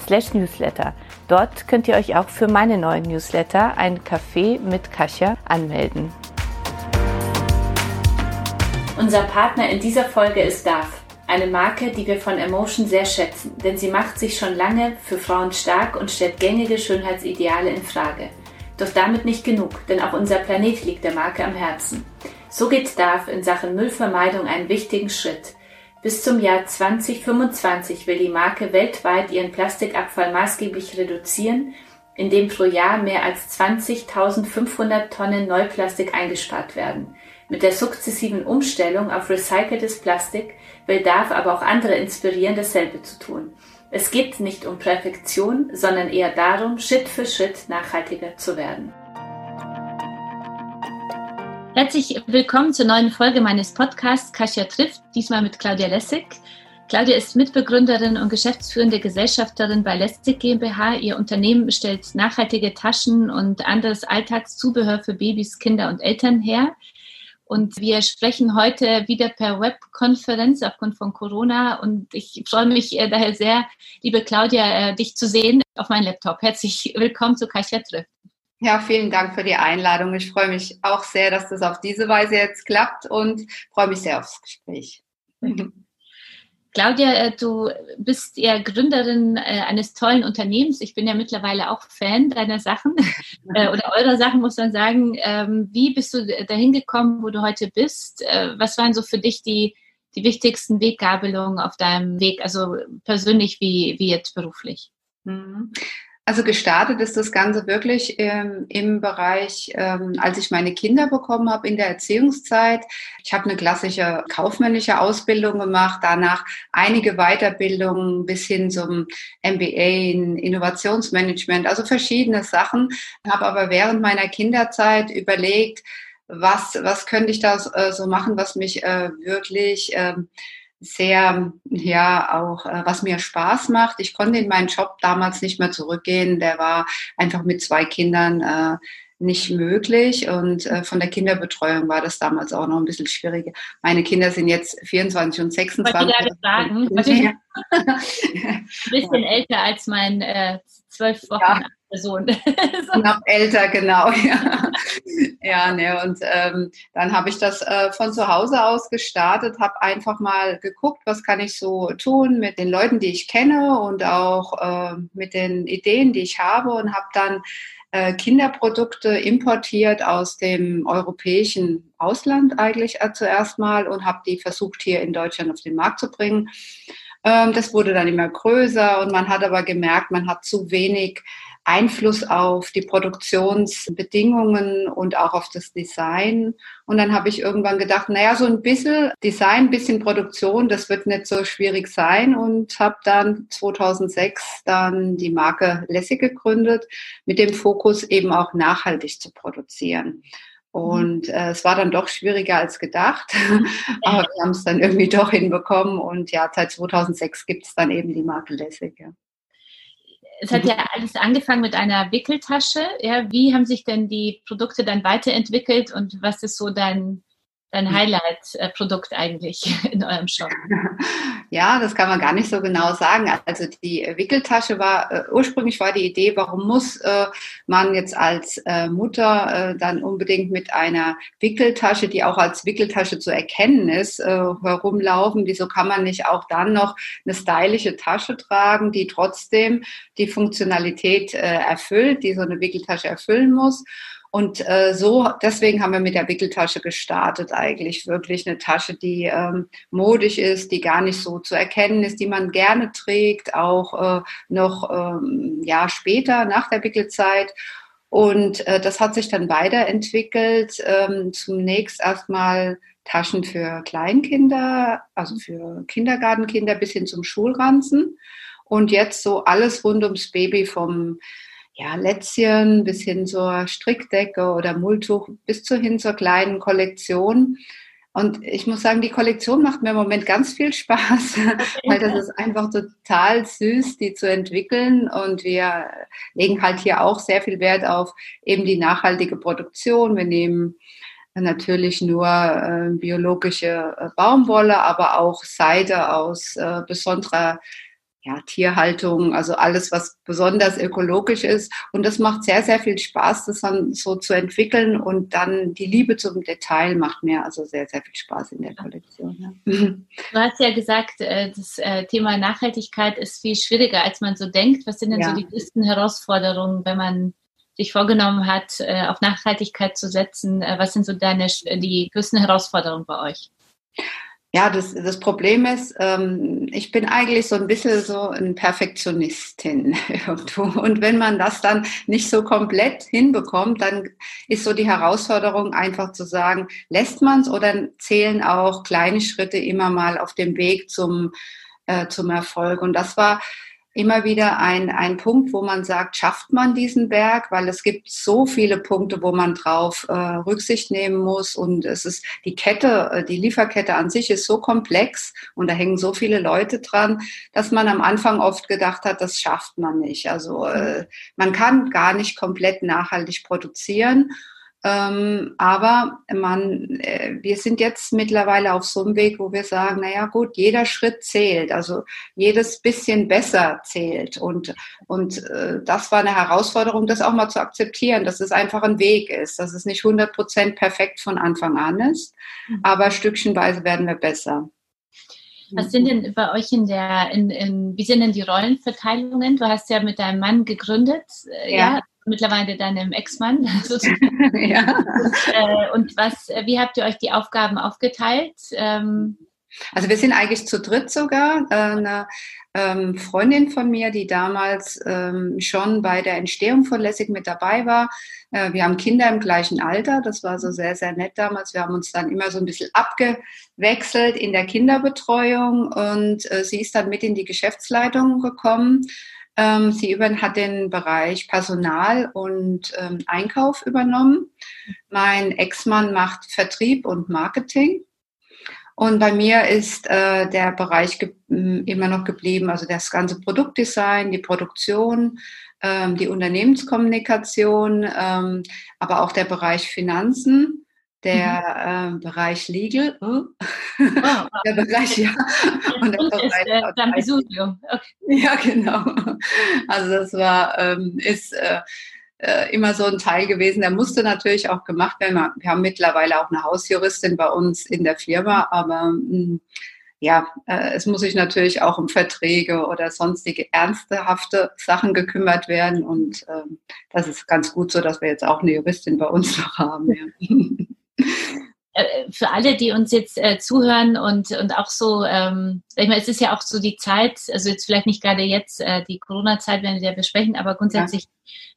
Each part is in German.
slash newsletter. Dort könnt ihr euch auch für meine neuen Newsletter, ein Café mit Kasia, anmelden. Unser Partner in dieser Folge ist DAF, eine Marke, die wir von Emotion sehr schätzen, denn sie macht sich schon lange für Frauen stark und stellt gängige Schönheitsideale in Frage. Doch damit nicht genug, denn auch unser Planet liegt der Marke am Herzen. So geht DAF in Sachen Müllvermeidung einen wichtigen Schritt. Bis zum Jahr 2025 will die Marke weltweit ihren Plastikabfall maßgeblich reduzieren, indem pro Jahr mehr als 20.500 Tonnen Neuplastik eingespart werden. Mit der sukzessiven Umstellung auf recyceltes Plastik will DAF aber auch andere inspirieren, dasselbe zu tun. Es geht nicht um Perfektion, sondern eher darum, Schritt für Schritt nachhaltiger zu werden. Herzlich willkommen zur neuen Folge meines Podcasts Kasia trifft, diesmal mit Claudia Lessig. Claudia ist Mitbegründerin und geschäftsführende Gesellschafterin bei Lessig GmbH. Ihr Unternehmen stellt nachhaltige Taschen und anderes Alltagszubehör für Babys, Kinder und Eltern her. Und wir sprechen heute wieder per Webkonferenz aufgrund von Corona. Und ich freue mich äh, daher sehr, liebe Claudia, äh, dich zu sehen auf meinem Laptop. Herzlich willkommen zu Kasia trifft. Ja, vielen Dank für die Einladung. Ich freue mich auch sehr, dass das auf diese Weise jetzt klappt und freue mich sehr aufs Gespräch. Claudia, äh, du bist ja Gründerin äh, eines tollen Unternehmens. Ich bin ja mittlerweile auch Fan deiner Sachen äh, oder eurer Sachen, muss man sagen. Ähm, wie bist du dahin gekommen, wo du heute bist? Was waren so für dich die, die wichtigsten Weggabelungen auf deinem Weg, also persönlich wie, wie jetzt beruflich? Also gestartet ist das Ganze wirklich ähm, im Bereich, ähm, als ich meine Kinder bekommen habe in der Erziehungszeit. Ich habe eine klassische kaufmännische Ausbildung gemacht, danach einige Weiterbildungen bis hin zum MBA in Innovationsmanagement, also verschiedene Sachen. Habe aber während meiner Kinderzeit überlegt, was, was könnte ich da äh, so machen, was mich äh, wirklich ähm, sehr, ja, auch äh, was mir Spaß macht. Ich konnte in meinen Job damals nicht mehr zurückgehen. Der war einfach mit zwei Kindern äh, nicht möglich und äh, von der Kinderbetreuung war das damals auch noch ein bisschen schwierig. Meine Kinder sind jetzt 24 und 26. Ich sagen, ein bisschen älter als mein äh, zwölf Wochen ja. So. Noch älter, genau. Ja, ja ne, und ähm, dann habe ich das äh, von zu Hause aus gestartet, habe einfach mal geguckt, was kann ich so tun mit den Leuten, die ich kenne und auch äh, mit den Ideen, die ich habe und habe dann äh, Kinderprodukte importiert aus dem europäischen Ausland eigentlich äh, zuerst mal und habe die versucht hier in Deutschland auf den Markt zu bringen. Ähm, das wurde dann immer größer und man hat aber gemerkt, man hat zu wenig Einfluss auf die Produktionsbedingungen und auch auf das Design. Und dann habe ich irgendwann gedacht, naja, so ein bisschen Design, ein bisschen Produktion, das wird nicht so schwierig sein und habe dann 2006 dann die Marke Lessig gegründet mit dem Fokus eben auch nachhaltig zu produzieren. Und äh, es war dann doch schwieriger als gedacht, aber wir haben es dann irgendwie doch hinbekommen und ja, seit 2006 gibt es dann eben die Marke Lessig. Ja es hat ja alles angefangen mit einer Wickeltasche. Ja, wie haben sich denn die Produkte dann weiterentwickelt und was ist so dein, dein. Highlight-Produkt eigentlich in eurem Shop? Ja, das kann man gar nicht so genau sagen. Also die Wickeltasche war, äh, ursprünglich war die Idee, warum muss äh, man jetzt als äh, Mutter dann unbedingt mit einer Wickeltasche, die auch als Wickeltasche zu erkennen ist, herumlaufen? Wieso kann man nicht auch dann noch eine stylische Tasche tragen, die trotzdem die Funktionalität erfüllt, die so eine Wickeltasche erfüllen muss? Und äh, so, deswegen haben wir mit der Wickeltasche gestartet eigentlich. Wirklich eine Tasche, die ähm, modisch ist, die gar nicht so zu erkennen ist, die man gerne trägt, auch äh, noch ähm, ja, später nach der Wickelzeit. Und äh, das hat sich dann weiterentwickelt. Ähm, zunächst erstmal Taschen für Kleinkinder, also für Kindergartenkinder bis hin zum Schulranzen. Und jetzt so alles rund ums Baby vom ja, Lätzchen bis hin zur Strickdecke oder Mulltuch bis zu hin zur kleinen Kollektion. Und ich muss sagen, die Kollektion macht mir im Moment ganz viel Spaß, weil das ist einfach total süß, die zu entwickeln. Und wir legen halt hier auch sehr viel Wert auf eben die nachhaltige Produktion. Wir nehmen natürlich nur äh, biologische äh, Baumwolle, aber auch Seide aus äh, besonderer ja, Tierhaltung, also alles, was besonders ökologisch ist. Und das macht sehr, sehr viel Spaß, das dann so zu entwickeln. Und dann die Liebe zum Detail macht mir also sehr, sehr viel Spaß in der Kollektion. Ja. Du hast ja gesagt, äh, das äh, Thema Nachhaltigkeit ist viel schwieriger, als man so denkt. Was sind denn ja. so die größten Herausforderungen, wenn man sich vorgenommen hat, äh, auf Nachhaltigkeit zu setzen? Was sind so deine, die größten Herausforderungen bei euch? Ja, das, das Problem ist, ähm, ich bin eigentlich so ein bisschen so ein Perfektionistin. Und wenn man das dann nicht so komplett hinbekommt, dann ist so die Herausforderung einfach zu sagen, lässt man es oder zählen auch kleine Schritte immer mal auf dem Weg zum, äh, zum Erfolg. Und das war immer wieder ein, ein Punkt, wo man sagt, schafft man diesen Berg, weil es gibt so viele Punkte, wo man drauf äh, Rücksicht nehmen muss. Und es ist die Kette, äh, die Lieferkette an sich ist so komplex und da hängen so viele Leute dran, dass man am Anfang oft gedacht hat, das schafft man nicht. Also äh, man kann gar nicht komplett nachhaltig produzieren ähm, aber man, äh, wir sind jetzt mittlerweile auf so einem Weg, wo wir sagen, naja gut, jeder Schritt zählt, also jedes bisschen besser zählt. Und, und äh, das war eine Herausforderung, das auch mal zu akzeptieren, dass es einfach ein Weg ist, dass es nicht 100 Prozent perfekt von Anfang an ist, mhm. aber stückchenweise werden wir besser. Was sind denn bei euch in der, in, in, wie sind denn die Rollenverteilungen? Du hast ja mit deinem Mann gegründet, äh, ja. ja mittlerweile deinem Ex-Mann. ja. Und, äh, und, was, äh, wie habt ihr euch die Aufgaben aufgeteilt? Ähm, also wir sind eigentlich zu dritt sogar. Äh, eine ähm, Freundin von mir, die damals ähm, schon bei der Entstehung von Lessig mit dabei war. Äh, wir haben Kinder im gleichen Alter. Das war so sehr, sehr nett damals. Wir haben uns dann immer so ein bisschen abgewechselt in der Kinderbetreuung und sie ist dann mit in die Geschäftsleitung gekommen. Ähm, sie hat den Bereich Personal und ähm, Einkauf übernommen. Mein Ex-Mann macht Vertrieb und Marketing. Und bei mir ist äh, der Bereich immer noch geblieben, also das ganze Produktdesign, die Produktion, ähm, die Unternehmenskommunikation, ähm, aber auch der Bereich Finanzen der mhm. äh, Bereich Legal, oh. Oh, der Bereich, ja, und der Bereich, äh, okay. Ja, genau. Also das war, ähm, ist äh, äh, immer so ein Teil gewesen, der musste natürlich auch gemacht werden. Wir haben mittlerweile auch eine Hausjuristin bei uns in der Firma, aber mh, hm, ja, äh, es muss sich natürlich auch um Verträge oder sonstige ernsthafte Sachen gekümmert werden. Und äh, das ist ganz gut so, dass wir jetzt auch eine Juristin bei uns noch haben. Ja. Äh, für alle, die uns jetzt äh, zuhören und, und auch so, ähm, ich meine, es ist ja auch so die Zeit, also jetzt vielleicht nicht gerade jetzt äh, die Corona-Zeit, werden wir besprechen, aber grundsätzlich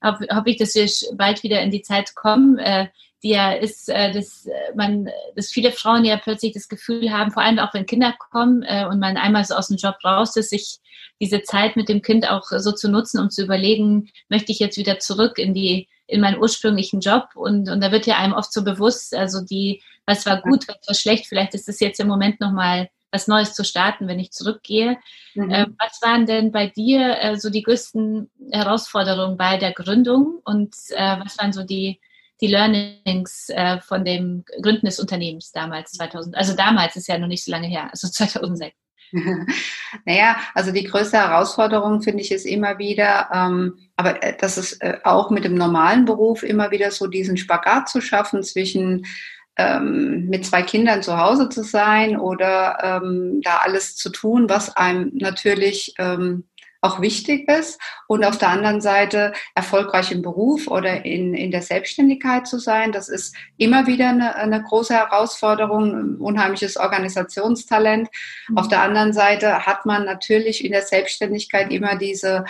ja. hoffe hoff ich, dass wir bald wieder in die Zeit kommen, äh, ja ist, äh, dass man, dass viele Frauen ja plötzlich das Gefühl haben, vor allem auch wenn Kinder kommen äh, und man einmal so aus dem Job raus ist, sich diese Zeit mit dem Kind auch so zu nutzen, um zu überlegen, möchte ich jetzt wieder zurück in die in meinen ursprünglichen Job und, und da wird ja einem oft so bewusst, also die, was war gut, was war schlecht, vielleicht ist es jetzt im Moment nochmal was Neues zu starten, wenn ich zurückgehe. Mhm. Äh, was waren denn bei dir äh, so die größten Herausforderungen bei der Gründung und äh, was waren so die, die Learnings äh, von dem Gründen des Unternehmens damals 2000? Also damals ist ja noch nicht so lange her, also 2006. naja, also die größte Herausforderung finde ich ist immer wieder, ähm, aber äh, das ist äh, auch mit dem normalen Beruf immer wieder so diesen Spagat zu schaffen zwischen ähm, mit zwei Kindern zu Hause zu sein oder ähm, da alles zu tun, was einem natürlich ähm, auch wichtig ist und auf der anderen Seite erfolgreich im Beruf oder in, in der Selbstständigkeit zu sein. Das ist immer wieder eine, eine große Herausforderung, ein unheimliches Organisationstalent. Mhm. Auf der anderen Seite hat man natürlich in der Selbstständigkeit immer diese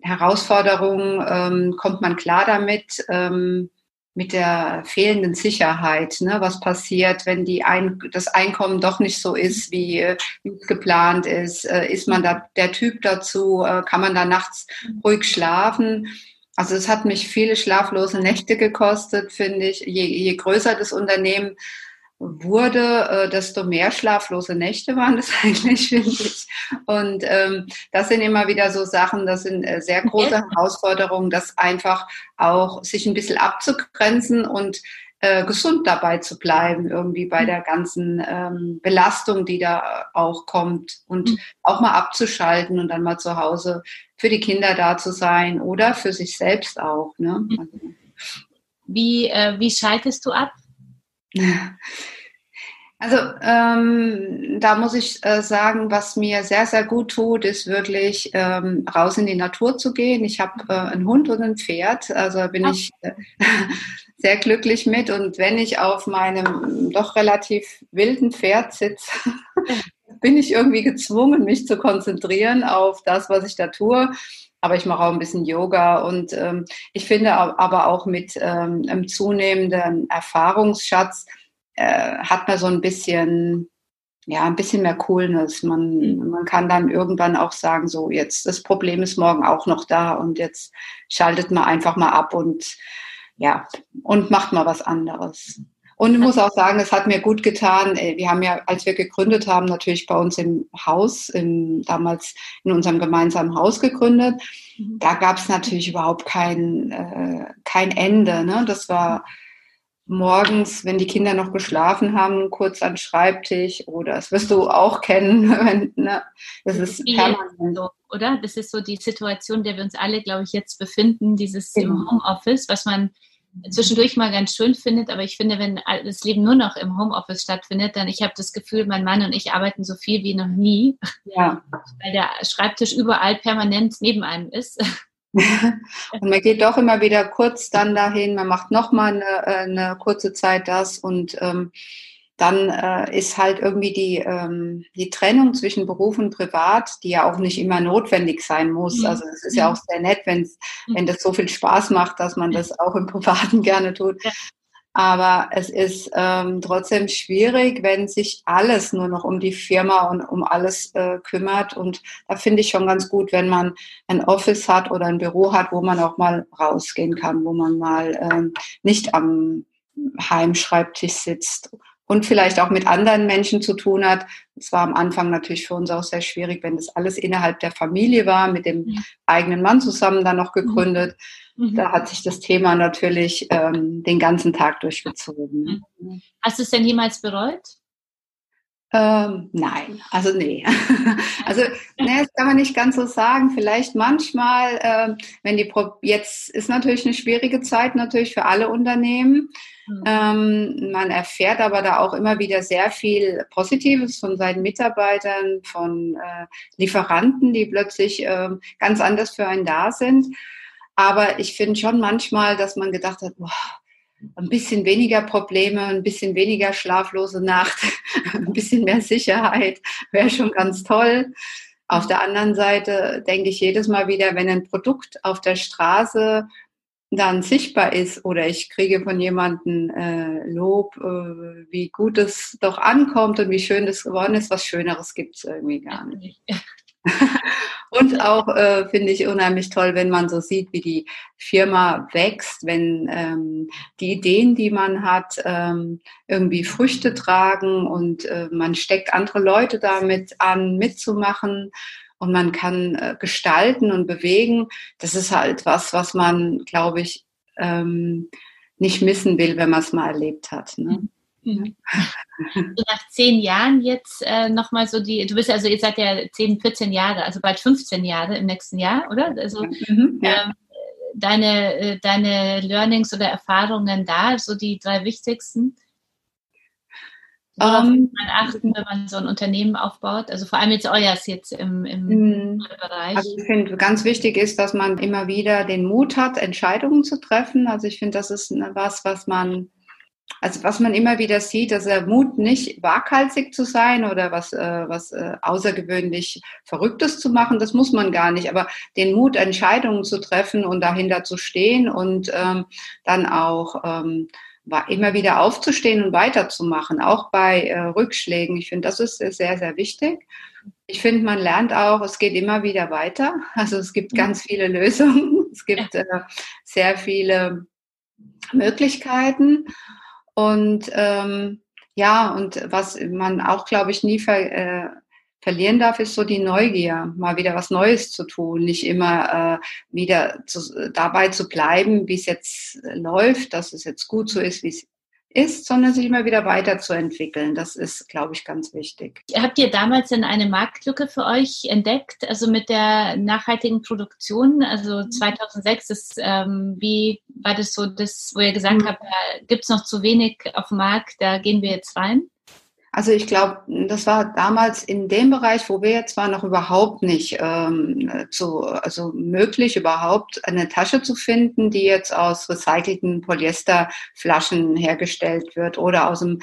Herausforderung, ähm, kommt man klar damit, ähm, mit der fehlenden Sicherheit, ne? was passiert, wenn die Ein das Einkommen doch nicht so ist, wie, äh, geplant ist. Äh, ist man da der Typ dazu? Äh, kann man da nachts ruhig schlafen? Also es hat mich viele schlaflose Nächte gekostet, finde ich. Je, je größer das Unternehmen wurde, äh, desto mehr schlaflose Nächte waren das eigentlich, finde ich. Und ähm, das sind immer wieder so Sachen, das sind äh, sehr große Herausforderungen, das einfach auch sich ein bisschen abzugrenzen und äh, gesund dabei zu bleiben, irgendwie bei mhm. der ganzen ähm, Belastung, die da auch kommt und mhm. auch mal abzuschalten und dann mal zu Hause für die Kinder da zu sein oder für sich selbst auch. Ne? Mhm. Also, wie, äh, wie schaltest du ab? Also ähm, da muss ich äh, sagen, was mir sehr, sehr gut tut, ist wirklich ähm, raus in die Natur zu gehen. Ich habe äh, einen Hund und ein Pferd, also bin Ach. ich äh, sehr glücklich mit. Und wenn ich auf meinem doch relativ wilden Pferd sitze, bin ich irgendwie gezwungen, mich zu konzentrieren auf das, was ich da tue aber ich mache auch ein bisschen Yoga und ähm, ich finde aber auch mit ähm, einem zunehmenden Erfahrungsschatz äh, hat man so ein bisschen ja, ein bisschen mehr Coolness. Man, mhm. man kann dann irgendwann auch sagen, so jetzt, das Problem ist morgen auch noch da und jetzt schaltet man einfach mal ab und ja, und macht mal was anderes. Und ich muss auch sagen, es hat mir gut getan. Äh, wir haben ja, als wir gegründet haben, natürlich bei uns im Haus, im, damals in unserem gemeinsamen Haus gegründet. Mhm. Da gab es natürlich überhaupt kein, äh, kein Ende. Ne? Das war morgens, wenn die Kinder noch geschlafen haben, kurz an Schreibtisch oder das wirst du auch kennen. Wenn, ne? Das ist permanent. So, oder? Das ist so die Situation, in der wir uns alle, glaube ich, jetzt befinden, dieses genau. im Homeoffice, was man zwischendurch mal ganz schön findet, aber ich finde, wenn das Leben nur noch im Homeoffice stattfindet, dann ich habe das Gefühl, mein Mann und ich arbeiten so viel wie noch nie, ja. weil der Schreibtisch überall permanent neben einem ist. und man geht doch immer wieder kurz dann dahin, man macht noch mal eine, äh, eine kurze Zeit das und ähm, dann äh, ist halt irgendwie die, ähm, die Trennung zwischen Beruf und Privat, die ja auch nicht immer notwendig sein muss. Mhm. Also es ist ja auch sehr nett, wenn's, mhm. wenn das so viel Spaß macht, dass man das auch im Privaten gerne tut. Aber es ist ähm, trotzdem schwierig, wenn sich alles nur noch um die Firma und um alles äh, kümmert. Und da finde ich schon ganz gut, wenn man ein Office hat oder ein Büro hat, wo man auch mal rausgehen kann, wo man mal ähm, nicht am Heimschreibtisch sitzt und vielleicht auch mit anderen Menschen zu tun hat. Es war am Anfang natürlich für uns auch sehr schwierig, wenn das alles innerhalb der Familie war, mit dem ja. eigenen Mann zusammen dann noch gegründet. Mhm. Da hat sich das Thema natürlich ähm, den ganzen Tag durchgezogen. Mhm. Hast du es denn jemals bereut? Ähm, nein, also nee. also nee, das kann man nicht ganz so sagen. Vielleicht manchmal, äh, wenn die Pro jetzt ist natürlich eine schwierige Zeit natürlich für alle Unternehmen. Mhm. Ähm, man erfährt aber da auch immer wieder sehr viel Positives von seinen Mitarbeitern, von äh, Lieferanten, die plötzlich äh, ganz anders für einen da sind. Aber ich finde schon manchmal, dass man gedacht hat, boah, ein bisschen weniger Probleme, ein bisschen weniger schlaflose Nacht, ein bisschen mehr Sicherheit wäre schon ganz toll. Auf der anderen Seite denke ich jedes Mal wieder, wenn ein Produkt auf der Straße dann sichtbar ist oder ich kriege von jemandem äh, Lob, äh, wie gut es doch ankommt und wie schön das geworden ist, was Schöneres gibt es irgendwie gar nicht. und auch äh, finde ich unheimlich toll, wenn man so sieht, wie die Firma wächst, wenn ähm, die Ideen, die man hat, ähm, irgendwie Früchte tragen und äh, man steckt andere Leute damit an, mitzumachen und man kann äh, gestalten und bewegen. Das ist halt was, was man, glaube ich, ähm, nicht missen will, wenn man es mal erlebt hat. Ne? Mhm. Mhm. Nach zehn Jahren jetzt äh, nochmal so die, du bist also, ihr seid ja 10, 14 Jahre, also bald 15 Jahre im nächsten Jahr, oder? Also mhm, ja. ähm, deine, äh, deine Learnings oder Erfahrungen da, so die drei wichtigsten? Um, man achten, wenn man so ein Unternehmen aufbaut? Also vor allem jetzt euers jetzt im, im mhm. Bereich. Also ich finde, ganz wichtig ist, dass man immer wieder den Mut hat, Entscheidungen zu treffen. Also ich finde, das ist was, was man also was man immer wieder sieht, dass er Mut nicht waghalsig zu sein oder was, äh, was äh, außergewöhnlich Verrücktes zu machen, das muss man gar nicht. Aber den Mut, Entscheidungen zu treffen und dahinter zu stehen und ähm, dann auch ähm, immer wieder aufzustehen und weiterzumachen, auch bei äh, Rückschlägen. Ich finde, das ist sehr, sehr wichtig. Ich finde, man lernt auch, es geht immer wieder weiter. Also es gibt ganz viele Lösungen. Es gibt äh, sehr viele Möglichkeiten. Und ähm, ja, und was man auch, glaube ich, nie ver, äh, verlieren darf, ist so die Neugier, mal wieder was Neues zu tun, nicht immer äh, wieder zu, dabei zu bleiben, wie es jetzt läuft, dass es jetzt gut so ist, wie es ist, sondern sich immer wieder weiterzuentwickeln. Das ist, glaube ich, ganz wichtig. Habt ihr damals denn eine Marktlücke für euch entdeckt, also mit der nachhaltigen Produktion? Also 2006, das, ähm, wie war das so, das, wo ihr gesagt mhm. habt, da gibt es noch zu wenig auf dem Markt, da gehen wir jetzt rein? Also ich glaube, das war damals in dem Bereich, wo wir jetzt waren, noch überhaupt nicht ähm, zu, also möglich, überhaupt eine Tasche zu finden, die jetzt aus recycelten Polyesterflaschen hergestellt wird oder aus einem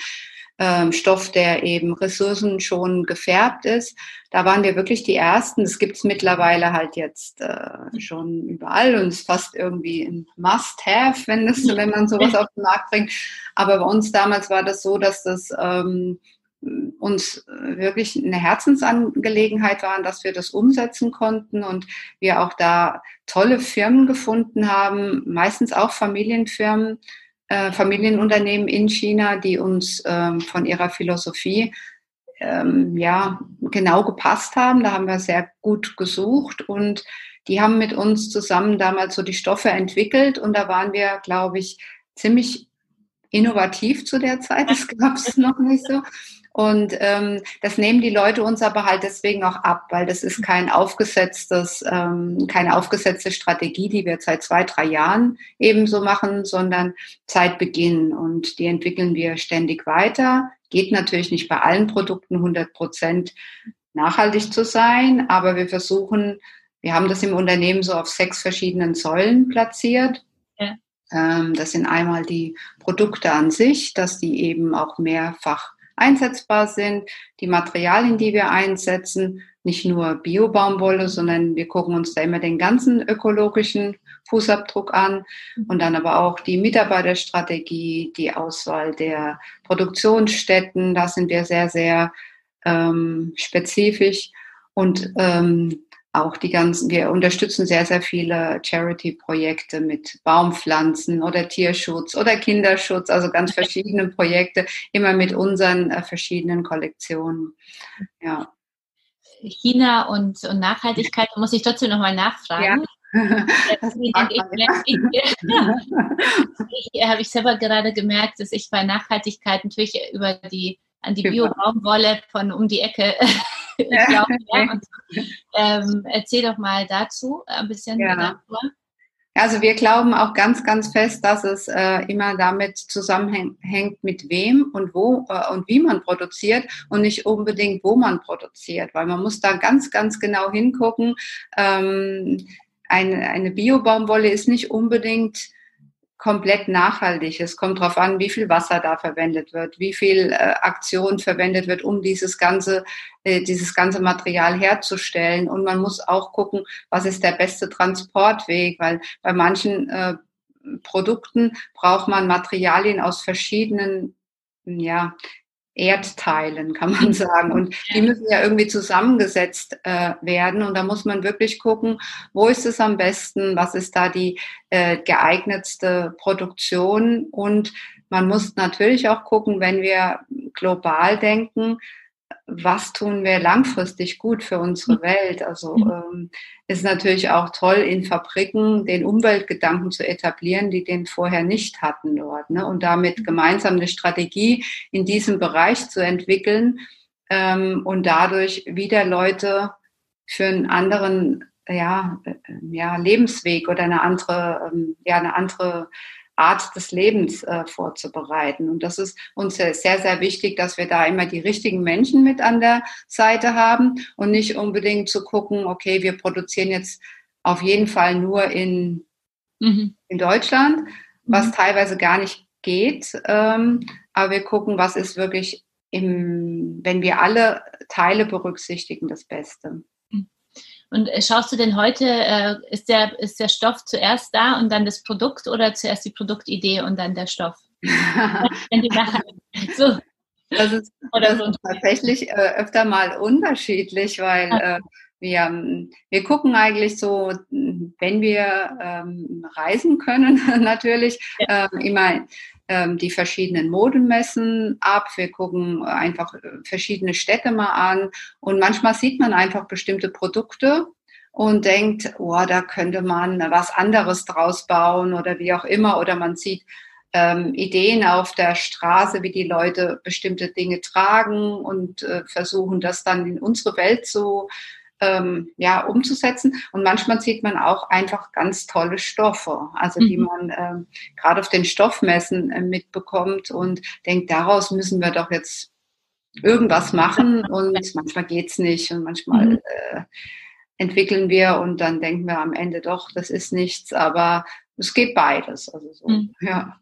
ähm, Stoff, der eben Ressourcen schon gefärbt ist. Da waren wir wirklich die Ersten. Das gibt es mittlerweile halt jetzt äh, schon überall und ist fast irgendwie ein Must-Have, wenn, wenn man sowas auf den Markt bringt. Aber bei uns damals war das so, dass das ähm, uns wirklich eine Herzensangelegenheit waren, dass wir das umsetzen konnten und wir auch da tolle Firmen gefunden haben, meistens auch Familienfirmen, äh, Familienunternehmen in China, die uns ähm, von ihrer Philosophie ähm, ja genau gepasst haben. Da haben wir sehr gut gesucht und die haben mit uns zusammen damals so die Stoffe entwickelt und da waren wir, glaube ich, ziemlich innovativ zu der Zeit. Das gab es noch nicht so. Und ähm, das nehmen die Leute uns aber halt deswegen auch ab, weil das ist kein aufgesetztes, ähm, keine aufgesetzte Strategie, die wir seit zwei, drei Jahren ebenso machen, sondern seit Beginn. Und die entwickeln wir ständig weiter. Geht natürlich nicht bei allen Produkten 100 Prozent nachhaltig zu sein, aber wir versuchen, wir haben das im Unternehmen so auf sechs verschiedenen Säulen platziert. Ja. Ähm, das sind einmal die Produkte an sich, dass die eben auch mehrfach einsetzbar sind, die Materialien, die wir einsetzen, nicht nur Bio-Baumwolle, sondern wir gucken uns da immer den ganzen ökologischen Fußabdruck an und dann aber auch die Mitarbeiterstrategie, die Auswahl der Produktionsstätten, da sind wir sehr, sehr ähm, spezifisch und ähm, auch die ganzen, wir unterstützen sehr, sehr viele Charity-Projekte mit Baumpflanzen oder Tierschutz oder Kinderschutz, also ganz verschiedene Projekte, immer mit unseren äh, verschiedenen Kollektionen. Ja. China und, und Nachhaltigkeit, da muss ich trotzdem nochmal nachfragen. Ja. Ich, ich, ich, habe ich selber gerade gemerkt, dass ich bei Nachhaltigkeit natürlich über die an die Bio-Baumwolle von um die Ecke glaube, ja. Und, ähm, erzähl doch mal dazu ein bisschen ja. darüber. Also wir glauben auch ganz, ganz fest, dass es äh, immer damit zusammenhängt, mit wem und wo äh, und wie man produziert und nicht unbedingt, wo man produziert, weil man muss da ganz, ganz genau hingucken. Ähm, eine, eine Bio-Baumwolle ist nicht unbedingt komplett nachhaltig. Es kommt darauf an, wie viel Wasser da verwendet wird, wie viel äh, Aktion verwendet wird, um dieses ganze, äh, dieses ganze Material herzustellen. Und man muss auch gucken, was ist der beste Transportweg, weil bei manchen äh, Produkten braucht man Materialien aus verschiedenen ja, Erdteilen, kann man sagen. Und die müssen ja irgendwie zusammengesetzt äh, werden. Und da muss man wirklich gucken, wo ist es am besten, was ist da die äh, geeignetste Produktion. Und man muss natürlich auch gucken, wenn wir global denken, was tun wir langfristig gut für unsere mhm. Welt? Also mhm. ähm, ist natürlich auch toll, in Fabriken den Umweltgedanken zu etablieren, die den vorher nicht hatten dort. Ne? Und damit mhm. gemeinsam eine Strategie in diesem Bereich zu entwickeln ähm, und dadurch wieder Leute für einen anderen ja, äh, ja, Lebensweg oder eine andere, ähm, ja, eine andere Art des Lebens äh, vorzubereiten. Und das ist uns sehr, sehr wichtig, dass wir da immer die richtigen Menschen mit an der Seite haben und nicht unbedingt zu gucken, okay, wir produzieren jetzt auf jeden Fall nur in, mhm. in Deutschland, was mhm. teilweise gar nicht geht. Ähm, aber wir gucken, was ist wirklich im, wenn wir alle Teile berücksichtigen, das Beste. Und äh, schaust du denn heute, äh, ist, der, ist der Stoff zuerst da und dann das Produkt oder zuerst die Produktidee und dann der Stoff? wenn die nachher, so. Das ist, das ist tatsächlich äh, öfter mal unterschiedlich, weil äh, wir, wir gucken eigentlich so, wenn wir ähm, reisen können, natürlich ähm, immer ähm, die verschiedenen Modemessen ab. Wir gucken einfach äh, verschiedene Städte mal an und manchmal sieht man einfach bestimmte Produkte und denkt, oh, da könnte man was anderes draus bauen oder wie auch immer. Oder man sieht ähm, Ideen auf der Straße, wie die Leute bestimmte Dinge tragen und äh, versuchen das dann in unsere Welt zu ähm, ja, umzusetzen. Und manchmal sieht man auch einfach ganz tolle Stoffe, also die mhm. man ähm, gerade auf den Stoffmessen äh, mitbekommt und denkt, daraus müssen wir doch jetzt irgendwas machen und manchmal geht's nicht und manchmal mhm. äh, entwickeln wir und dann denken wir am Ende doch, das ist nichts, aber es geht beides. Also so, mhm. ja.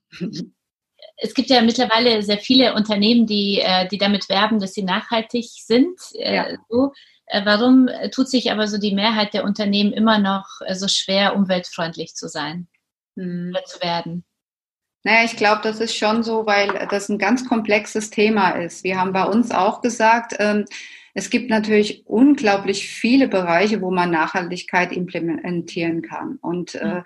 Es gibt ja mittlerweile sehr viele Unternehmen, die, äh, die damit werben, dass sie nachhaltig sind. Äh, ja. So. Äh, warum tut sich aber so die Mehrheit der Unternehmen immer noch so schwer, umweltfreundlich zu sein hm. oder zu werden? Naja, ich glaube, das ist schon so, weil das ein ganz komplexes Thema ist. Wir haben bei uns auch gesagt, ähm, es gibt natürlich unglaublich viele Bereiche, wo man Nachhaltigkeit implementieren kann. Und äh,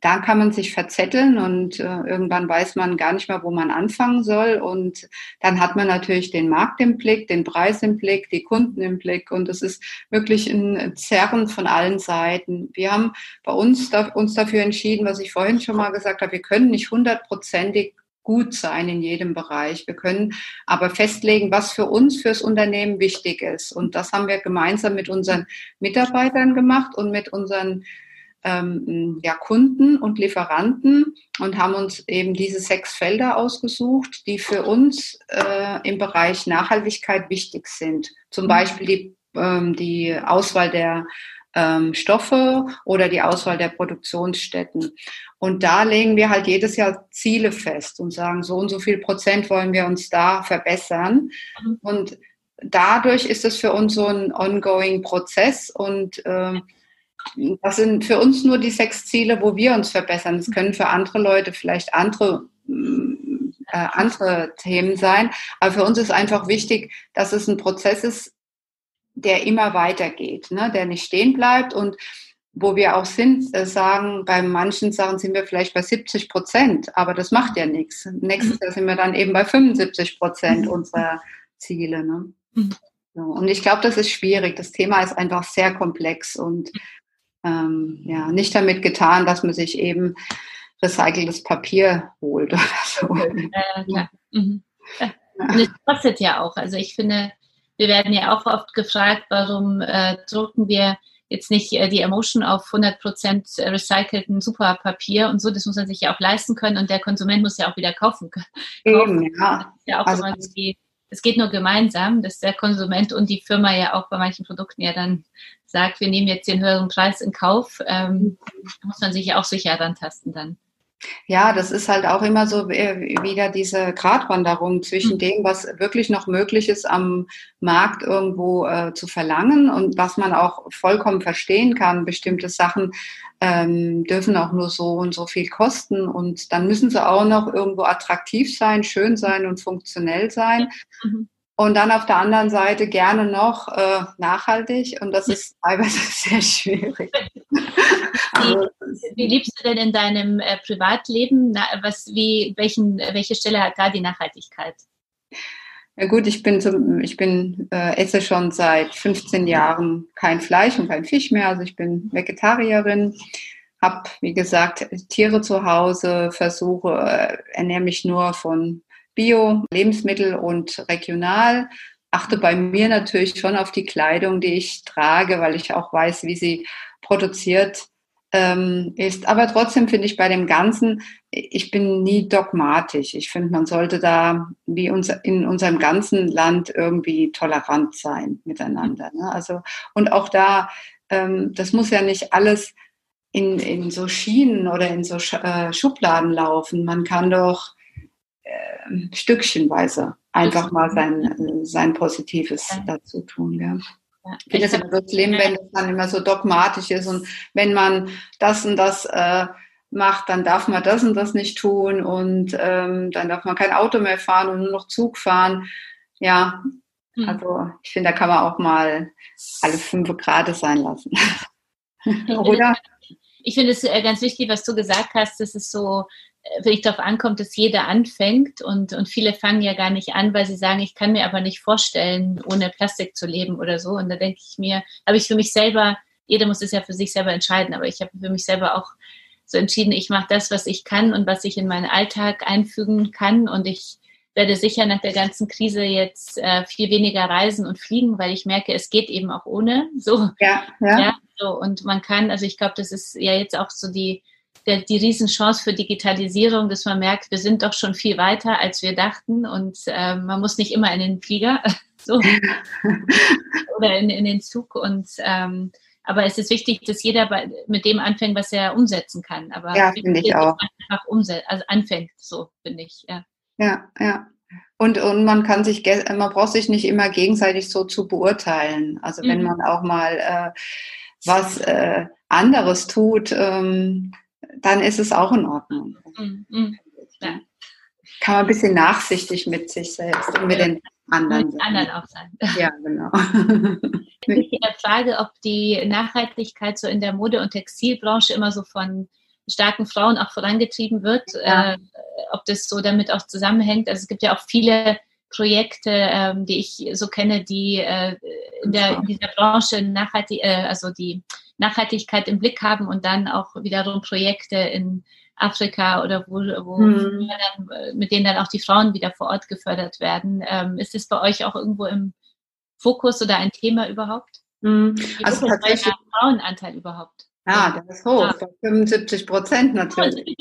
da kann man sich verzetteln und äh, irgendwann weiß man gar nicht mehr, wo man anfangen soll. Und dann hat man natürlich den Markt im Blick, den Preis im Blick, die Kunden im Blick. Und es ist wirklich ein Zerren von allen Seiten. Wir haben bei uns da, uns dafür entschieden, was ich vorhin schon mal gesagt habe, wir können nicht hundertprozentig gut sein in jedem Bereich. Wir können aber festlegen, was für uns, fürs Unternehmen wichtig ist. Und das haben wir gemeinsam mit unseren Mitarbeitern gemacht und mit unseren ähm, ja, Kunden und Lieferanten und haben uns eben diese sechs Felder ausgesucht, die für uns äh, im Bereich Nachhaltigkeit wichtig sind. Zum mhm. Beispiel die, ähm, die Auswahl der ähm, Stoffe oder die Auswahl der Produktionsstätten. Und da legen wir halt jedes Jahr Ziele fest und sagen, so und so viel Prozent wollen wir uns da verbessern. Mhm. Und dadurch ist es für uns so ein ongoing Prozess und äh, das sind für uns nur die sechs Ziele, wo wir uns verbessern. Das können für andere Leute vielleicht andere, äh, andere Themen sein. Aber für uns ist einfach wichtig, dass es ein Prozess ist, der immer weitergeht, ne? der nicht stehen bleibt und wo wir auch sind, äh, sagen, bei manchen Sachen sind wir vielleicht bei 70 Prozent, aber das macht ja nichts. Nächstes Jahr sind wir dann eben bei 75 Prozent mhm. unserer Ziele. Ne? Mhm. So, und ich glaube, das ist schwierig. Das Thema ist einfach sehr komplex und ähm, ja, nicht damit getan, dass man sich eben recyceltes Papier holt oder so. Äh, ja. Mhm. Und es kostet ja auch. Also ich finde, wir werden ja auch oft gefragt, warum äh, drucken wir jetzt nicht äh, die Emotion auf 100% recycelten Superpapier und so. Das muss man sich ja auch leisten können und der Konsument muss ja auch wieder kaufen können. Eben, ja. ja auch also, immer die, es geht nur gemeinsam, dass der Konsument und die Firma ja auch bei manchen Produkten ja dann sagt, wir nehmen jetzt den höheren Preis in Kauf, ähm, muss man sich ja auch sicher rantasten dann. Ja, das ist halt auch immer so wieder diese Gratwanderung zwischen mhm. dem, was wirklich noch möglich ist, am Markt irgendwo äh, zu verlangen und was man auch vollkommen verstehen kann. Bestimmte Sachen ähm, dürfen auch nur so und so viel kosten und dann müssen sie auch noch irgendwo attraktiv sein, schön sein und funktionell sein. Mhm. Und dann auf der anderen Seite gerne noch äh, nachhaltig und das ist teilweise sehr schwierig. also, wie, lebst du denn in deinem äh, Privatleben? Na, was, wie, welchen, welche Stelle hat da die Nachhaltigkeit? Ja gut, ich bin, zum, ich bin äh, esse schon seit 15 Jahren kein Fleisch und kein Fisch mehr. Also ich bin Vegetarierin, habe wie gesagt Tiere zu Hause, versuche äh, ernähre mich nur von Bio, Lebensmittel und regional. Achte bei mir natürlich schon auf die Kleidung, die ich trage, weil ich auch weiß, wie sie produziert ähm, ist. Aber trotzdem finde ich bei dem Ganzen, ich bin nie dogmatisch. Ich finde, man sollte da wie uns in unserem ganzen Land irgendwie tolerant sein miteinander. Ne? Also und auch da, ähm, das muss ja nicht alles in, in so Schienen oder in so äh, Schubladen laufen. Man kann doch äh, stückchenweise einfach mal sein, sein Positives dazu tun. Ja. Ja, ich finde es immer so schlimm, wenn es dann immer so dogmatisch ist und wenn man das und das äh, macht, dann darf man das und das nicht tun und ähm, dann darf man kein Auto mehr fahren und nur noch Zug fahren. Ja, hm. also ich finde, da kann man auch mal alle fünf Grad sein lassen. Oder? Ich finde es äh, ganz wichtig, was du gesagt hast, dass es so wirklich darauf ankommt, dass jeder anfängt und, und viele fangen ja gar nicht an, weil sie sagen, ich kann mir aber nicht vorstellen, ohne Plastik zu leben oder so. Und da denke ich mir, habe ich für mich selber, jeder muss es ja für sich selber entscheiden, aber ich habe für mich selber auch so entschieden, ich mache das, was ich kann und was ich in meinen Alltag einfügen kann. Und ich werde sicher nach der ganzen Krise jetzt äh, viel weniger reisen und fliegen, weil ich merke, es geht eben auch ohne. So. Ja, ja. ja so. Und man kann, also ich glaube, das ist ja jetzt auch so die, der, die Riesenchance für Digitalisierung, dass man merkt, wir sind doch schon viel weiter, als wir dachten. Und äh, man muss nicht immer in den Flieger so, oder in, in den Zug. Und ähm, aber es ist wichtig, dass jeder bei, mit dem anfängt, was er umsetzen kann. Aber ja, finde ich auch. Einfach umset also anfängt, so finde ich. Ja, ja. ja. Und, und man kann sich, man braucht sich nicht immer gegenseitig so zu beurteilen. Also wenn mhm. man auch mal äh, was äh, anderes tut, ähm, dann ist es auch in Ordnung. Mhm. Ja. Kann man ein bisschen nachsichtig mit sich selbst und mit ja. den anderen, mit anderen auch sein. Ja, genau. Ich Frage, ob die Nachhaltigkeit so in der Mode- und Textilbranche immer so von starken Frauen auch vorangetrieben wird, ja. äh, ob das so damit auch zusammenhängt. Also es gibt ja auch viele Projekte, ähm, die ich so kenne, die äh, in, der, in dieser Branche nachhaltig, äh, also die Nachhaltigkeit im Blick haben und dann auch wiederum Projekte in Afrika oder wo, wo hm. dann, äh, mit denen dann auch die Frauen wieder vor Ort gefördert werden. Ähm, ist es bei euch auch irgendwo im Fokus oder ein Thema überhaupt? Hm. Also tatsächlich der Frauenanteil überhaupt? Ja, der ist hoch, ja. 75 Prozent natürlich.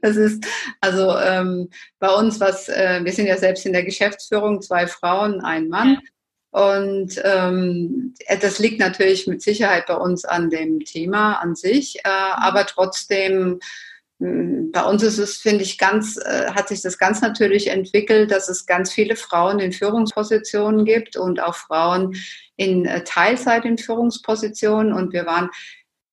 das ist also ähm, bei uns was, äh, wir sind ja selbst in der Geschäftsführung, zwei Frauen, ein Mann. Ja. Und ähm, das liegt natürlich mit Sicherheit bei uns an dem Thema an sich, äh, mhm. aber trotzdem bei uns ist es, finde ich, ganz, äh, hat sich das ganz natürlich entwickelt, dass es ganz viele Frauen in Führungspositionen gibt und auch Frauen in äh, Teilzeit in Führungspositionen. Und wir waren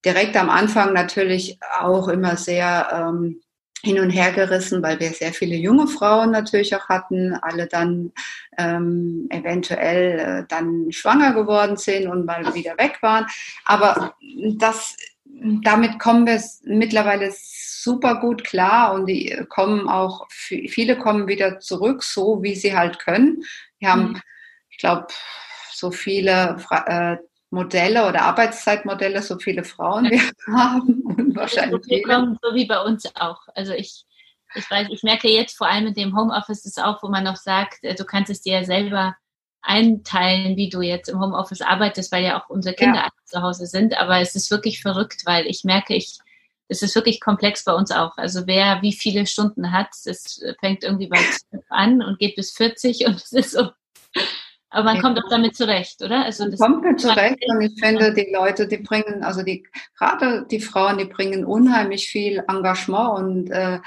direkt am Anfang natürlich auch immer sehr ähm, hin und her gerissen, weil wir sehr viele junge Frauen natürlich auch hatten, alle dann ähm, eventuell äh, dann schwanger geworden sind und mal wieder weg waren. Aber das, damit kommen wir mittlerweile super gut klar und die kommen auch, viele kommen wieder zurück, so wie sie halt können. Wir haben, mhm. ich glaube, so viele äh, Modelle oder Arbeitszeitmodelle, so viele Frauen wir haben und wahrscheinlich so, kommen, so wie bei uns auch. Also ich, ich weiß, ich merke jetzt vor allem mit dem Homeoffice ist auch, wo man noch sagt, äh, du kannst es dir ja selber einteilen, wie du jetzt im Homeoffice arbeitest, weil ja auch unsere Kinder ja. zu Hause sind. Aber es ist wirklich verrückt, weil ich merke, ich, es ist wirklich komplex bei uns auch. Also wer wie viele Stunden hat, es fängt irgendwie bei 12 an und geht bis 40 und es ist so, aber man kommt auch damit zurecht, oder? Also das kommt mit zurecht und ich finde, die Leute, die bringen, also die, gerade die Frauen, die bringen unheimlich viel Engagement und, äh,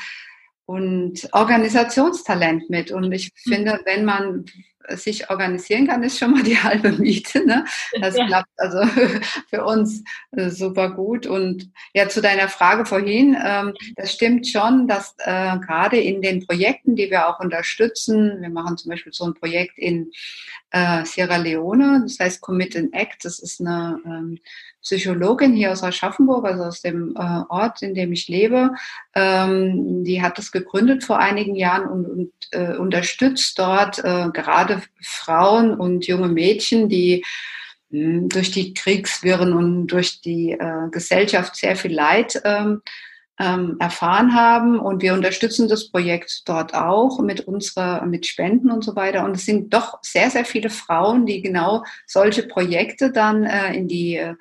und Organisationstalent mit. Und ich mhm. finde, wenn man sich organisieren kann, ist schon mal die halbe Miete. Ne? Das ja. klappt also für uns äh, super gut. Und ja, zu deiner Frage vorhin, ähm, das stimmt schon, dass äh, gerade in den Projekten, die wir auch unterstützen, wir machen zum Beispiel so ein Projekt in äh, Sierra Leone, das heißt Commit and Act, das ist eine ähm, Psychologin hier aus Aschaffenburg, also aus dem äh, Ort, in dem ich lebe. Ähm, die hat das gegründet vor einigen Jahren und, und äh, unterstützt dort äh, gerade Frauen und junge Mädchen, die hm, durch die Kriegswirren und durch die äh, Gesellschaft sehr viel Leid ähm, ähm, erfahren haben. Und wir unterstützen das Projekt dort auch mit unserer, mit Spenden und so weiter. Und es sind doch sehr, sehr viele Frauen, die genau solche Projekte dann äh, in die äh,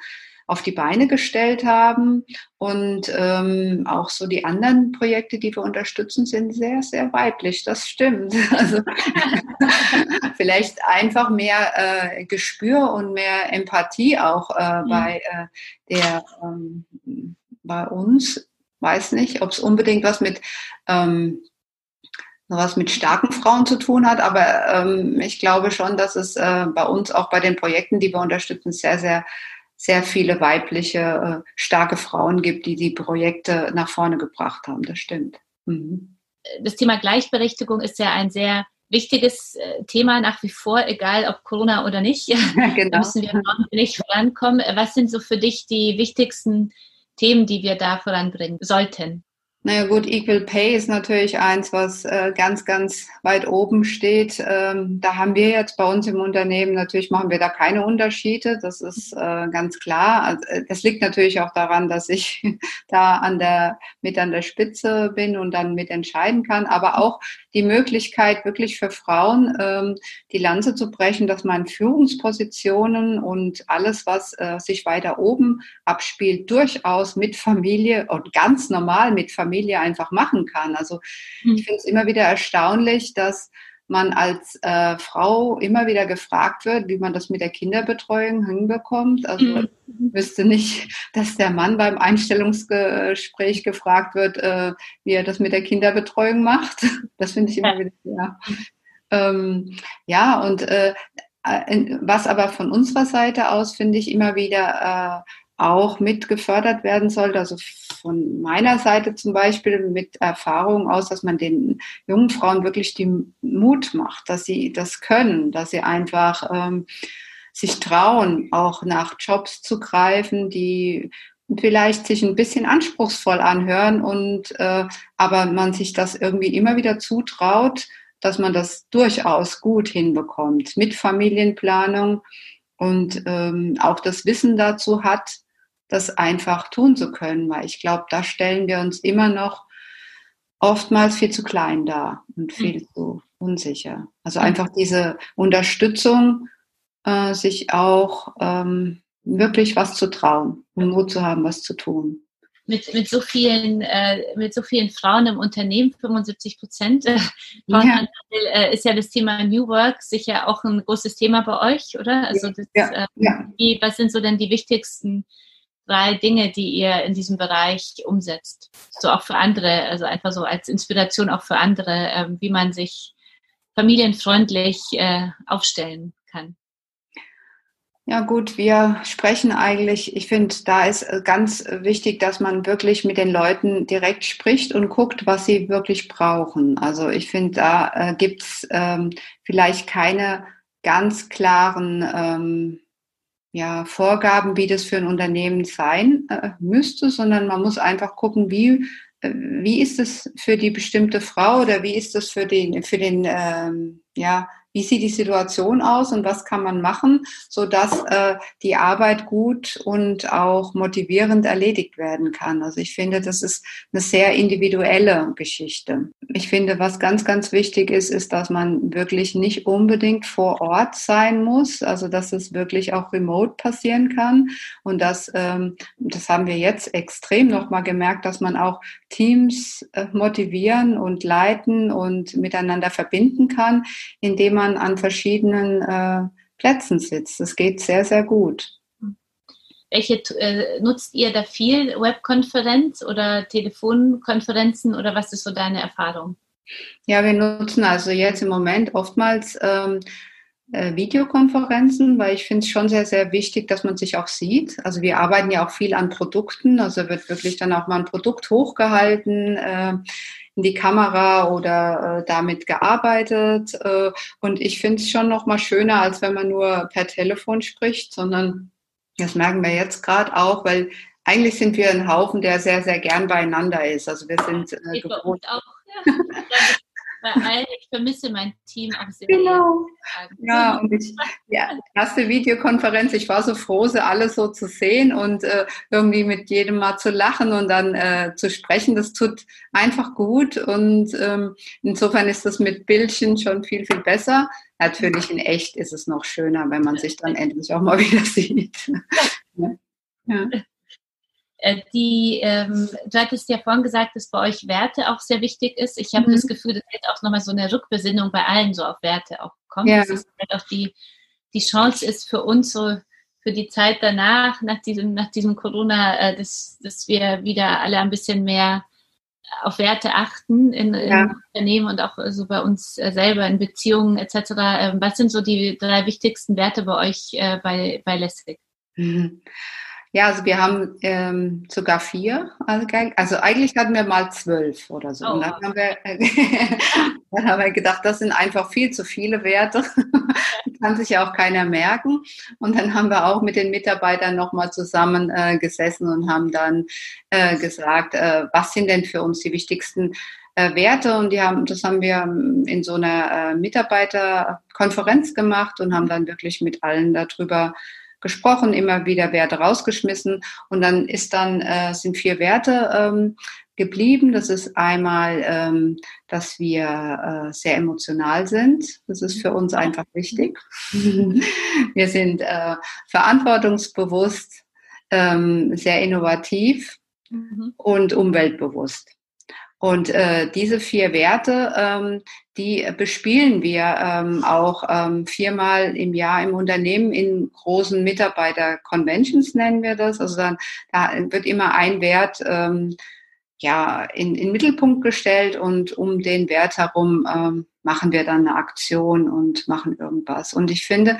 auf die Beine gestellt haben. Und ähm, auch so die anderen Projekte, die wir unterstützen, sind sehr, sehr weiblich. Das stimmt. Also vielleicht einfach mehr äh, Gespür und mehr Empathie auch äh, mhm. bei äh, der ähm, bei uns weiß nicht, ob es unbedingt was mit ähm, was mit starken Frauen zu tun hat, aber ähm, ich glaube schon, dass es äh, bei uns auch bei den Projekten, die wir unterstützen, sehr, sehr, sehr viele weibliche, äh, starke Frauen gibt, die die Projekte nach vorne gebracht haben. Das stimmt. Mhm. Das Thema Gleichberechtigung ist ja ein sehr wichtiges äh, Thema nach wie vor, egal ob Corona oder nicht. Ja, genau. Da müssen wir nicht vorankommen. Was sind so für dich die wichtigsten Themen, die wir da voranbringen sollten? Naja gut, Equal Pay ist natürlich eins, was äh, ganz, ganz weit oben steht. Ähm, da haben wir jetzt bei uns im Unternehmen, natürlich machen wir da keine Unterschiede, das ist äh, ganz klar. Also, äh, das liegt natürlich auch daran, dass ich da an der, mit an der Spitze bin und dann mitentscheiden kann, aber auch die Möglichkeit wirklich für Frauen ähm, die Lanze zu brechen, dass man Führungspositionen und alles, was äh, sich weiter oben abspielt, durchaus mit Familie und ganz normal mit Familie einfach machen kann. Also ich finde es immer wieder erstaunlich, dass man als äh, Frau immer wieder gefragt wird, wie man das mit der Kinderbetreuung hinbekommt. Also mhm. ich wüsste nicht, dass der Mann beim Einstellungsgespräch gefragt wird, äh, wie er das mit der Kinderbetreuung macht. Das finde ich immer wieder, ja. Ähm, ja, und äh, äh was aber von unserer Seite aus, finde ich, immer wieder äh, auch mit gefördert werden sollte. Also von meiner Seite zum Beispiel mit Erfahrung aus, dass man den jungen Frauen wirklich den Mut macht, dass sie das können, dass sie einfach ähm, sich trauen, auch nach Jobs zu greifen, die vielleicht sich ein bisschen anspruchsvoll anhören und äh, aber man sich das irgendwie immer wieder zutraut, dass man das durchaus gut hinbekommt mit Familienplanung und ähm, auch das Wissen dazu hat, das einfach tun zu können, weil ich glaube, da stellen wir uns immer noch oftmals viel zu klein dar und viel mhm. zu unsicher. Also einfach diese Unterstützung, äh, sich auch ähm, wirklich was zu trauen und Mut zu haben, was zu tun. Mit, mit, so vielen, äh, mit so vielen Frauen im Unternehmen, 75 Prozent äh, Frauenanteil, ja. äh, ist ja das Thema New Work sicher auch ein großes Thema bei euch, oder? Also das, ja, ja. Ähm, wie, was sind so denn die wichtigsten drei Dinge, die ihr in diesem Bereich umsetzt. So auch für andere, also einfach so als Inspiration auch für andere, ähm, wie man sich familienfreundlich äh, aufstellen kann. Ja gut, wir sprechen eigentlich, ich finde, da ist äh, ganz wichtig, dass man wirklich mit den Leuten direkt spricht und guckt, was sie wirklich brauchen. Also ich finde, da äh, gibt's ähm, vielleicht keine ganz klaren ähm, ja, Vorgaben, wie das für ein Unternehmen sein äh, müsste, sondern man muss einfach gucken, wie, äh, wie ist es für die bestimmte Frau oder wie ist es für den, für den ähm, ja, wie sieht die Situation aus und was kann man machen, so dass äh, die Arbeit gut und auch motivierend erledigt werden kann. Also ich finde, das ist eine sehr individuelle Geschichte. Ich finde, was ganz, ganz wichtig ist, ist, dass man wirklich nicht unbedingt vor Ort sein muss, also dass es wirklich auch remote passieren kann und dass, ähm, das haben wir jetzt extrem nochmal gemerkt, dass man auch Teams äh, motivieren und leiten und miteinander verbinden kann, indem man an verschiedenen äh, Plätzen sitzt. Das geht sehr, sehr gut. Welche äh, nutzt ihr da viel? Webkonferenz oder Telefonkonferenzen oder was ist so deine Erfahrung? Ja, wir nutzen also jetzt im Moment oftmals ähm, äh, Videokonferenzen, weil ich finde es schon sehr, sehr wichtig, dass man sich auch sieht. Also wir arbeiten ja auch viel an Produkten, also wird wirklich dann auch mal ein Produkt hochgehalten. Äh, in die Kamera oder äh, damit gearbeitet. Äh, und ich finde es schon noch mal schöner, als wenn man nur per Telefon spricht, sondern das merken wir jetzt gerade auch, weil eigentlich sind wir ein Haufen, der sehr, sehr gern beieinander ist. Also wir sind äh, gewohnt. Auch, ja. bei Ich vermisse mein Team auch sehr. Genau. Ja, und ich, ja, erste Videokonferenz, ich war so froh, sie alle so zu sehen und äh, irgendwie mit jedem mal zu lachen und dann äh, zu sprechen. Das tut einfach gut und ähm, insofern ist das mit Bildchen schon viel, viel besser. Natürlich in echt ist es noch schöner, wenn man sich dann endlich auch mal wieder sieht. Ja. ja. Äh, die, ähm, du hattest ja vorhin gesagt, dass bei euch Werte auch sehr wichtig ist. Ich habe mhm. das Gefühl, dass jetzt auch nochmal so eine Rückbesinnung bei allen so auf Werte auch kommt. Ja. Dass es halt auch die, die Chance ist für uns so, für die Zeit danach, nach diesem, nach diesem Corona, äh, dass, dass wir wieder alle ein bisschen mehr auf Werte achten in, ja. in Unternehmen und auch so bei uns äh, selber in Beziehungen etc. Ähm, was sind so die drei wichtigsten Werte bei euch äh, bei, bei Lessig? Mhm. Ja, also wir haben ähm, sogar vier. Also, also, eigentlich hatten wir mal zwölf oder so. Oh. Und dann haben, wir, dann haben wir gedacht, das sind einfach viel zu viele Werte. kann sich ja auch keiner merken. Und dann haben wir auch mit den Mitarbeitern nochmal zusammen äh, gesessen und haben dann äh, gesagt, äh, was sind denn für uns die wichtigsten äh, Werte und die haben, das haben wir in so einer äh, Mitarbeiterkonferenz gemacht und haben dann wirklich mit allen darüber gesprochen, immer wieder Werte rausgeschmissen und dann ist dann äh, sind vier Werte ähm, geblieben. Das ist einmal, ähm, dass wir äh, sehr emotional sind. Das ist für uns einfach wichtig. wir sind äh, verantwortungsbewusst, ähm, sehr innovativ mhm. und umweltbewusst. Und äh, diese vier Werte, ähm, die bespielen wir ähm, auch ähm, viermal im Jahr im Unternehmen in großen Mitarbeiter-Conventions nennen wir das. Also dann da wird immer ein Wert ähm, ja in, in Mittelpunkt gestellt und um den Wert herum ähm, machen wir dann eine Aktion und machen irgendwas. Und ich finde,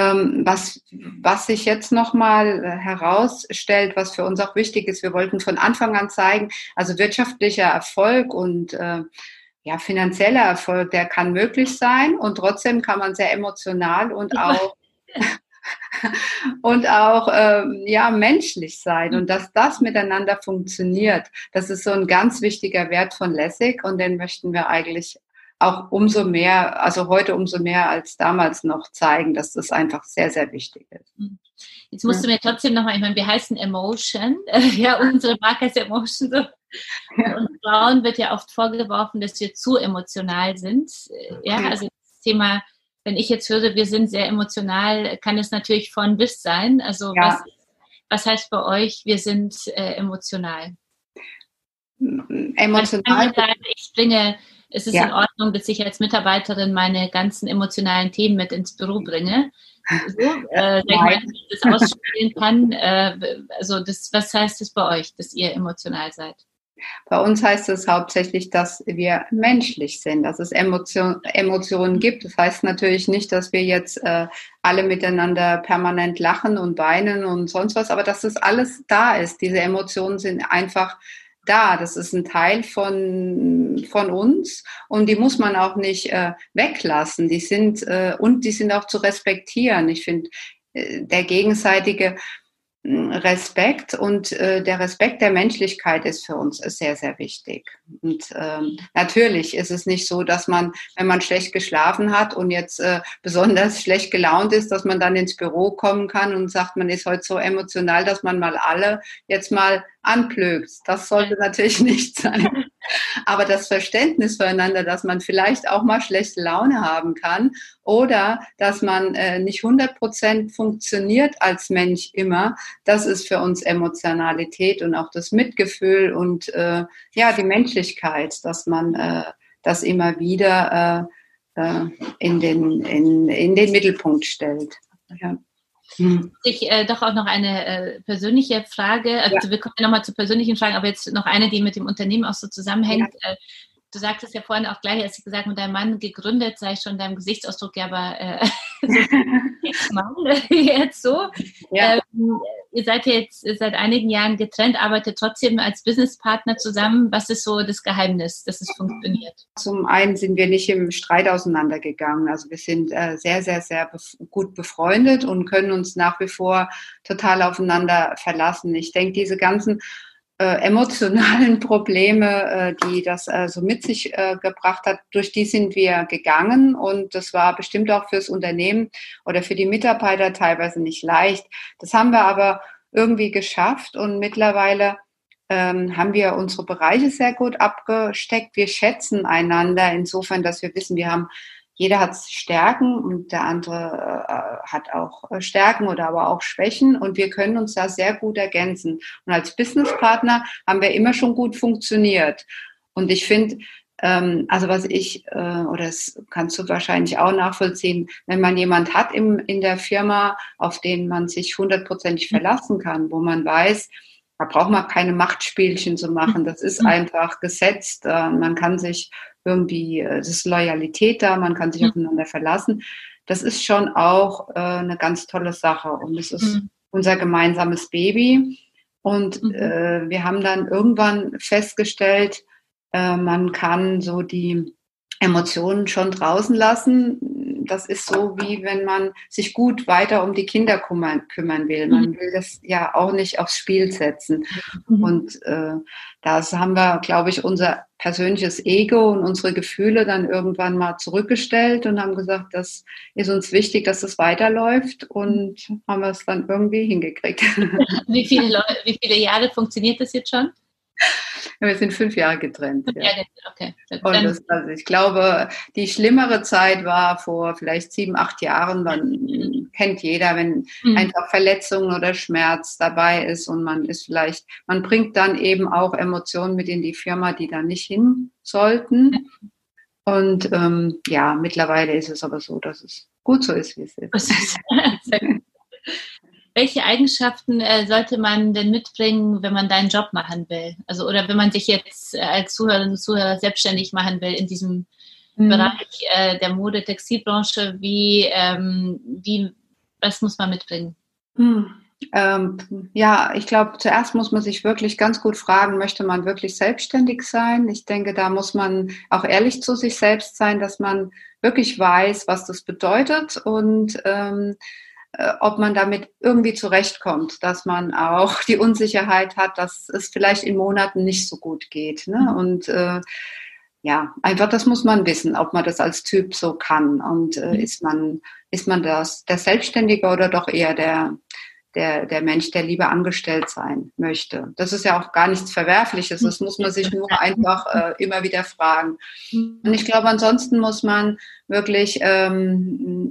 was, was sich jetzt nochmal äh, herausstellt, was für uns auch wichtig ist, wir wollten von Anfang an zeigen, also wirtschaftlicher Erfolg und äh, ja, finanzieller Erfolg, der kann möglich sein und trotzdem kann man sehr emotional und auch und auch ähm, ja menschlich sein und dass das miteinander funktioniert, das ist so ein ganz wichtiger Wert von Lessig und den möchten wir eigentlich auch umso mehr, also heute umso mehr als damals noch zeigen, dass das einfach sehr, sehr wichtig ist. Hm. Jetzt musst du mir trotzdem nochmal, ich meine, wir heißen Emotion, ja, unsere Marke ist Emotion. So. Und Frauen wird ja oft vorgeworfen, dass wir zu emotional sind. Ja, also das Thema, wenn ich jetzt höre, wir sind sehr emotional, kann es natürlich von bis sein. Also ja. was, was heißt bei euch, wir sind äh, emotional? Emotional. Ich bringe ist es ja. in Ordnung, dass ich als Mitarbeiterin meine ganzen emotionalen Themen mit ins Büro bringe? So, äh, ich das ausspielen kann. Äh, also das, was heißt das bei euch, dass ihr emotional seid? Bei uns heißt es hauptsächlich, dass wir menschlich sind, dass es Emotion, Emotionen gibt. Das heißt natürlich nicht, dass wir jetzt äh, alle miteinander permanent lachen und weinen und sonst was, aber dass das alles da ist. Diese Emotionen sind einfach da. Das ist ein Teil von, von uns und die muss man auch nicht äh, weglassen. Die sind äh, und die sind auch zu respektieren. Ich finde, äh, der gegenseitige Respekt und äh, der Respekt der Menschlichkeit ist für uns sehr, sehr wichtig. Und ähm, natürlich ist es nicht so, dass man, wenn man schlecht geschlafen hat und jetzt äh, besonders schlecht gelaunt ist, dass man dann ins Büro kommen kann und sagt, man ist heute so emotional, dass man mal alle jetzt mal anplögt. Das sollte natürlich nicht sein. Aber das Verständnis füreinander, dass man vielleicht auch mal schlechte Laune haben kann oder dass man äh, nicht 100 Prozent funktioniert als Mensch immer, das ist für uns Emotionalität und auch das Mitgefühl und äh, ja, die Menschlichkeit, dass man äh, das immer wieder äh, äh, in, den, in, in den Mittelpunkt stellt. Ja. Hm. Ich äh, doch auch noch eine äh, persönliche Frage. Also ja. wir kommen ja nochmal zu persönlichen Fragen, aber jetzt noch eine, die mit dem Unternehmen auch so zusammenhängt. Ja. Du sagtest ja vorhin auch gleich, als ich gesagt mit deinem Mann gegründet, sei schon deinem Gesichtsausdruck, ja, aber äh, Mann jetzt so. Ja. Ähm, ihr seid jetzt seit einigen Jahren getrennt, arbeitet trotzdem als Businesspartner zusammen. Was ist so das Geheimnis, dass es funktioniert? Zum einen sind wir nicht im Streit auseinandergegangen. Also wir sind äh, sehr, sehr, sehr bef gut befreundet und können uns nach wie vor total aufeinander verlassen. Ich denke, diese ganzen äh, emotionalen Probleme, äh, die das äh, so mit sich äh, gebracht hat, durch die sind wir gegangen und das war bestimmt auch fürs Unternehmen oder für die Mitarbeiter teilweise nicht leicht. Das haben wir aber irgendwie geschafft und mittlerweile ähm, haben wir unsere Bereiche sehr gut abgesteckt. Wir schätzen einander insofern, dass wir wissen, wir haben jeder hat Stärken und der andere äh, hat auch äh, Stärken oder aber auch Schwächen und wir können uns da sehr gut ergänzen. Und als Businesspartner haben wir immer schon gut funktioniert. Und ich finde, ähm, also was ich, äh, oder das kannst du wahrscheinlich auch nachvollziehen, wenn man jemand hat im, in der Firma, auf den man sich hundertprozentig mhm. verlassen kann, wo man weiß, da braucht man keine Machtspielchen zu machen. Das ist mhm. einfach gesetzt. Äh, man kann sich irgendwie, äh, es ist Loyalität da, man kann sich mhm. aufeinander verlassen. Das ist schon auch äh, eine ganz tolle Sache. Und es ist mhm. unser gemeinsames Baby. Und mhm. äh, wir haben dann irgendwann festgestellt, äh, man kann so die Emotionen schon draußen lassen das ist so, wie wenn man sich gut weiter um die Kinder kümmern, kümmern will. Man mhm. will das ja auch nicht aufs Spiel setzen. Mhm. Und äh, das haben wir, glaube ich, unser persönliches Ego und unsere Gefühle dann irgendwann mal zurückgestellt und haben gesagt, das ist uns wichtig, dass es weiterläuft und haben wir es dann irgendwie hingekriegt. Wie viele, Leute, wie viele Jahre funktioniert das jetzt schon? Wir sind fünf Jahre getrennt. Ja. okay. Und das, also ich glaube, die schlimmere Zeit war vor vielleicht sieben, acht Jahren. Dann kennt jeder, wenn mhm. einfach Verletzungen oder Schmerz dabei ist und man ist vielleicht, man bringt dann eben auch Emotionen mit in die Firma, die da nicht hin sollten. Und ähm, ja, mittlerweile ist es aber so, dass es gut so ist, wie es ist. welche Eigenschaften äh, sollte man denn mitbringen, wenn man deinen Job machen will? Also oder wenn man sich jetzt äh, als Zuhörerin und Zuhörer selbstständig machen will in diesem mhm. Bereich äh, der Mode, Textilbranche, wie, ähm, wie, was muss man mitbringen? Mhm. Ähm, ja, ich glaube, zuerst muss man sich wirklich ganz gut fragen, möchte man wirklich selbstständig sein? Ich denke, da muss man auch ehrlich zu sich selbst sein, dass man wirklich weiß, was das bedeutet und ähm, äh, ob man damit irgendwie zurechtkommt, dass man auch die Unsicherheit hat, dass es vielleicht in Monaten nicht so gut geht. Ne? Mhm. Und äh, ja, einfach das muss man wissen, ob man das als Typ so kann. Und äh, mhm. ist man, ist man das, der Selbstständige oder doch eher der, der, der Mensch, der lieber angestellt sein möchte. Das ist ja auch gar nichts Verwerfliches. Das muss man sich nur einfach äh, immer wieder fragen. Und ich glaube, ansonsten muss man wirklich ähm,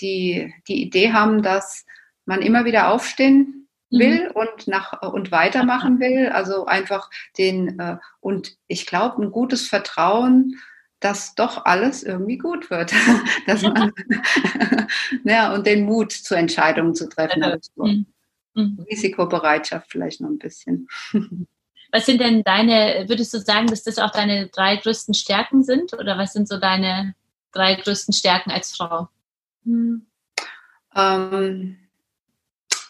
die, die Idee haben, dass man immer wieder aufstehen will mhm. und nach und weitermachen will. Also einfach den äh, und ich glaube, ein gutes Vertrauen dass doch alles irgendwie gut wird. dass man, ja, und den Mut zur Entscheidung zu treffen. Also, mhm. Mhm. Risikobereitschaft vielleicht noch ein bisschen. Was sind denn deine, würdest du sagen, dass das auch deine drei größten Stärken sind? Oder was sind so deine drei größten Stärken als Frau? Hm. Ähm,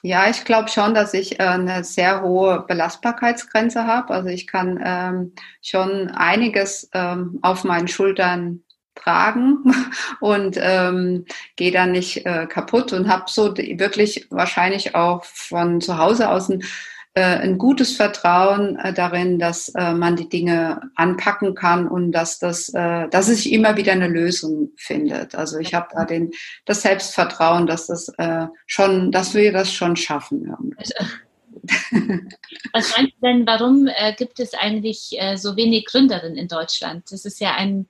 ja, ich glaube schon, dass ich äh, eine sehr hohe Belastbarkeitsgrenze habe. Also ich kann ähm, schon einiges ähm, auf meinen Schultern tragen und ähm, gehe dann nicht äh, kaputt und habe so wirklich wahrscheinlich auch von zu Hause aus ein ein gutes Vertrauen äh, darin, dass äh, man die Dinge anpacken kann und dass das, dass es sich immer wieder eine Lösung findet. Also ich habe da den, das Selbstvertrauen, dass das schon, dass wir das schon schaffen. Was meinst du denn, warum gibt es eigentlich so wenig Gründerinnen in Deutschland? Das ist ja ein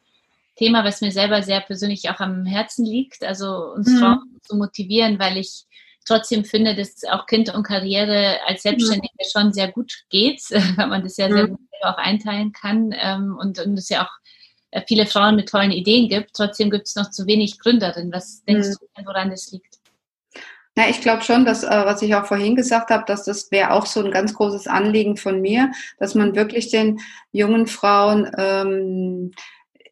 Thema, was mir selber sehr persönlich auch am Herzen liegt, also uns mhm. Frauen zu motivieren, weil ich trotzdem finde, dass auch Kind und Karriere als Selbstständige mhm. schon sehr gut geht, weil man das ja sehr mhm. gut auch einteilen kann ähm, und, und es ja auch äh, viele Frauen mit tollen Ideen gibt. Trotzdem gibt es noch zu wenig Gründerinnen. Was denkst mhm. du, woran das liegt? Ja, ich glaube schon, dass, äh, was ich auch vorhin gesagt habe, dass das wäre auch so ein ganz großes Anliegen von mir, dass man wirklich den jungen Frauen ähm,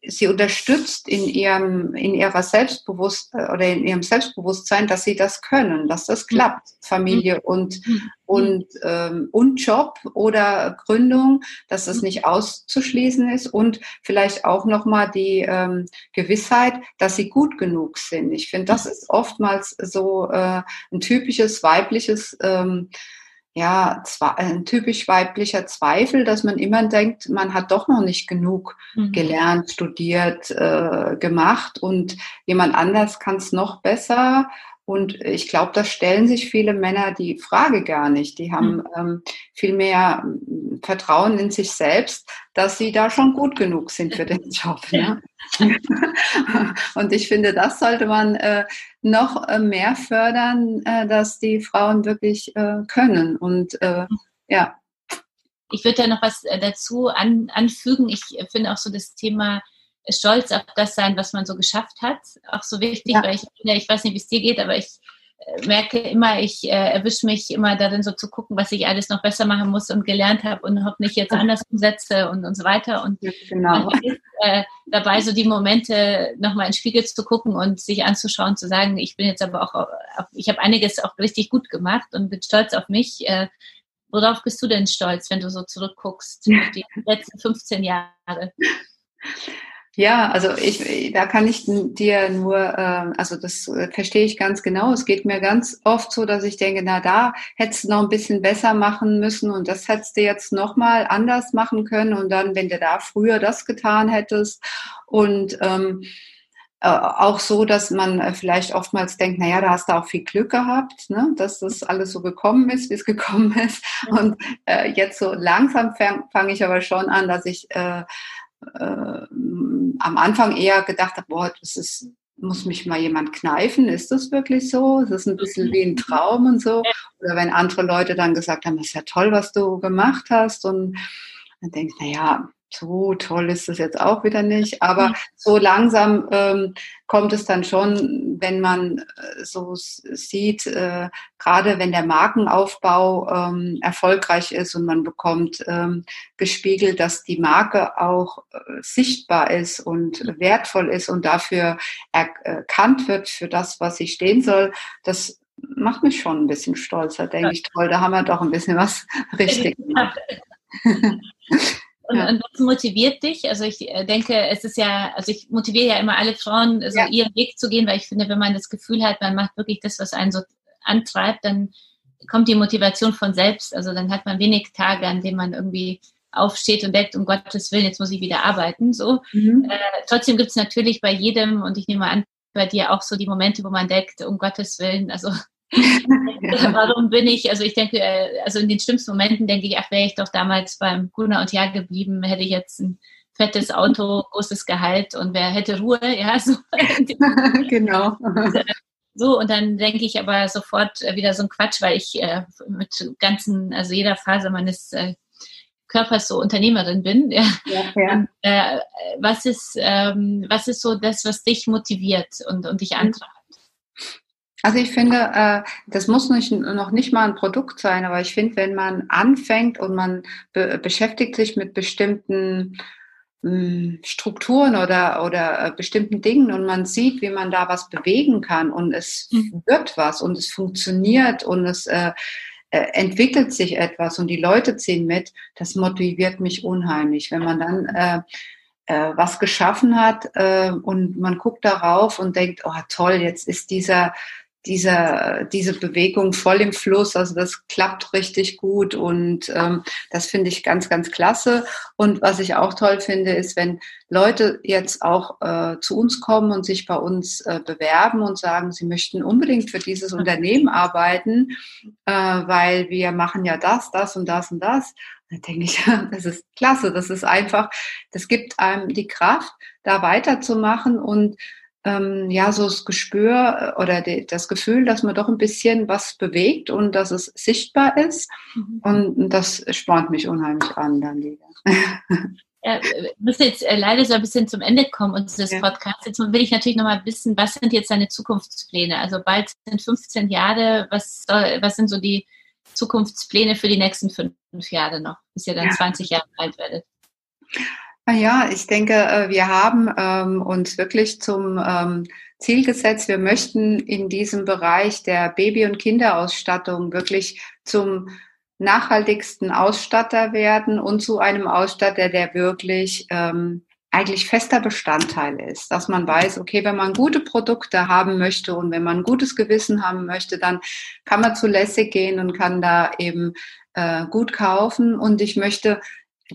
sie unterstützt in ihrem, in ihrer Selbstbewusst oder in ihrem Selbstbewusstsein, dass sie das können, dass das klappt, Familie mhm. und, mhm. und, ähm, und Job oder Gründung, dass das mhm. nicht auszuschließen ist und vielleicht auch nochmal die ähm, Gewissheit, dass sie gut genug sind. Ich finde, das ist oftmals so äh, ein typisches weibliches ähm, ja, ein typisch weiblicher Zweifel, dass man immer denkt, man hat doch noch nicht genug mhm. gelernt, studiert, äh, gemacht und jemand anders kann es noch besser. Und ich glaube, da stellen sich viele Männer die Frage gar nicht. Die haben mhm. ähm, viel mehr hm, Vertrauen in sich selbst, dass sie da schon gut genug sind für den Job. Ne? Und ich finde, das sollte man äh, noch äh, mehr fördern, äh, dass die Frauen wirklich äh, können. Und äh, ja. ich würde da noch was äh, dazu an, anfügen. Ich finde auch so das Thema Stolz auf das sein, was man so geschafft hat, auch so wichtig, ja. weil ich, ich weiß nicht, wie es dir geht, aber ich äh, merke immer, ich äh, erwische mich immer darin, so zu gucken, was ich alles noch besser machen muss und gelernt habe und hoffentlich jetzt anders umsetze und, und so weiter. Und genau. man ist äh, dabei, so die Momente nochmal ins Spiegel zu gucken und sich anzuschauen, zu sagen, ich bin jetzt aber auch, auf, ich habe einiges auch richtig gut gemacht und bin stolz auf mich. Äh, worauf bist du denn stolz, wenn du so zurückguckst, die letzten 15 Jahre? Ja, also ich, da kann ich dir nur, äh, also das verstehe ich ganz genau. Es geht mir ganz oft so, dass ich denke, na da hättest du noch ein bisschen besser machen müssen und das hättest du jetzt nochmal anders machen können und dann, wenn du da früher das getan hättest und ähm, äh, auch so, dass man vielleicht oftmals denkt, na ja, da hast du auch viel Glück gehabt, ne, dass das alles so gekommen ist, wie es gekommen ist. Und äh, jetzt so langsam fange fang ich aber schon an, dass ich äh, äh, am Anfang eher gedacht habe, boah, das ist, muss mich mal jemand kneifen, ist das wirklich so? Ist das ein bisschen wie ein Traum und so? Oder wenn andere Leute dann gesagt haben, das ist ja toll, was du gemacht hast und dann denke ich, naja, so toll ist es jetzt auch wieder nicht. Aber so langsam ähm, kommt es dann schon, wenn man äh, so sieht, äh, gerade wenn der Markenaufbau ähm, erfolgreich ist und man bekommt ähm, gespiegelt, dass die Marke auch äh, sichtbar ist und wertvoll ist und dafür erkannt wird für das, was sie stehen soll, das macht mich schon ein bisschen stolzer, denke ich. Toll, da haben wir doch ein bisschen was richtig gemacht. Und, ja. und, was motiviert dich? Also ich äh, denke, es ist ja, also ich motiviere ja immer alle Frauen, so ja. ihren Weg zu gehen, weil ich finde, wenn man das Gefühl hat, man macht wirklich das, was einen so antreibt, dann kommt die Motivation von selbst. Also dann hat man wenig Tage, an denen man irgendwie aufsteht und denkt, um Gottes Willen, jetzt muss ich wieder arbeiten. So. Mhm. Äh, trotzdem gibt es natürlich bei jedem, und ich nehme an, bei dir auch so die Momente, wo man denkt, um Gottes Willen, also Warum bin ich, also ich denke, äh, also in den schlimmsten Momenten denke ich, ach, wäre ich doch damals beim Gunnar und Jahr geblieben, hätte ich jetzt ein fettes Auto, großes Gehalt und wer hätte Ruhe, ja, so. genau. So, und dann denke ich aber sofort äh, wieder so ein Quatsch, weil ich äh, mit ganzen, also jeder Phase meines äh, Körpers so Unternehmerin bin. Ja. ja, ja. Und, äh, was ist, ähm, was ist so das, was dich motiviert und, und dich antreibt? Also ich finde, äh, das muss nicht, noch nicht mal ein Produkt sein, aber ich finde, wenn man anfängt und man be beschäftigt sich mit bestimmten hm, Strukturen oder, oder äh, bestimmten Dingen und man sieht, wie man da was bewegen kann und es mhm. wird was und es funktioniert und es äh, äh, entwickelt sich etwas und die Leute ziehen mit, das motiviert mich unheimlich. Wenn man dann äh, äh, was geschaffen hat und man guckt darauf und denkt, oh toll, jetzt ist dieser dieser, diese Bewegung voll im Fluss. Also das klappt richtig gut und ähm, das finde ich ganz, ganz klasse. Und was ich auch toll finde, ist, wenn Leute jetzt auch äh, zu uns kommen und sich bei uns äh, bewerben und sagen, sie möchten unbedingt für dieses Unternehmen arbeiten, äh, weil wir machen ja das, das und das und das. Da denke ich, das ist klasse. Das ist einfach, das gibt einem die Kraft, da weiterzumachen und ähm, ja so das Gespür äh, oder die, das Gefühl, dass man doch ein bisschen was bewegt und dass es sichtbar ist. Mhm. Und das spornt mich unheimlich an, dann wieder. Ja, wir müssen jetzt äh, leider so ein bisschen zum Ende kommen unseres ja. Podcasts. Jetzt will ich natürlich nochmal wissen, was sind jetzt deine Zukunftspläne? Also bald sind 15 Jahre, was, soll, was sind so die Zukunftspläne für die nächsten fünf Jahre noch, bis ihr dann ja. 20 Jahre alt werdet? Ja, ich denke, äh, wir haben ähm, uns wirklich zum ähm, Ziel gesetzt, wir möchten in diesem Bereich der Baby- und Kinderausstattung wirklich zum nachhaltigsten Ausstatter werden und zu einem Ausstatter, der wirklich ähm, eigentlich fester Bestandteil ist, dass man weiß, okay, wenn man gute Produkte haben möchte und wenn man ein gutes Gewissen haben möchte, dann kann man zu Lässig gehen und kann da eben äh, gut kaufen. Und ich möchte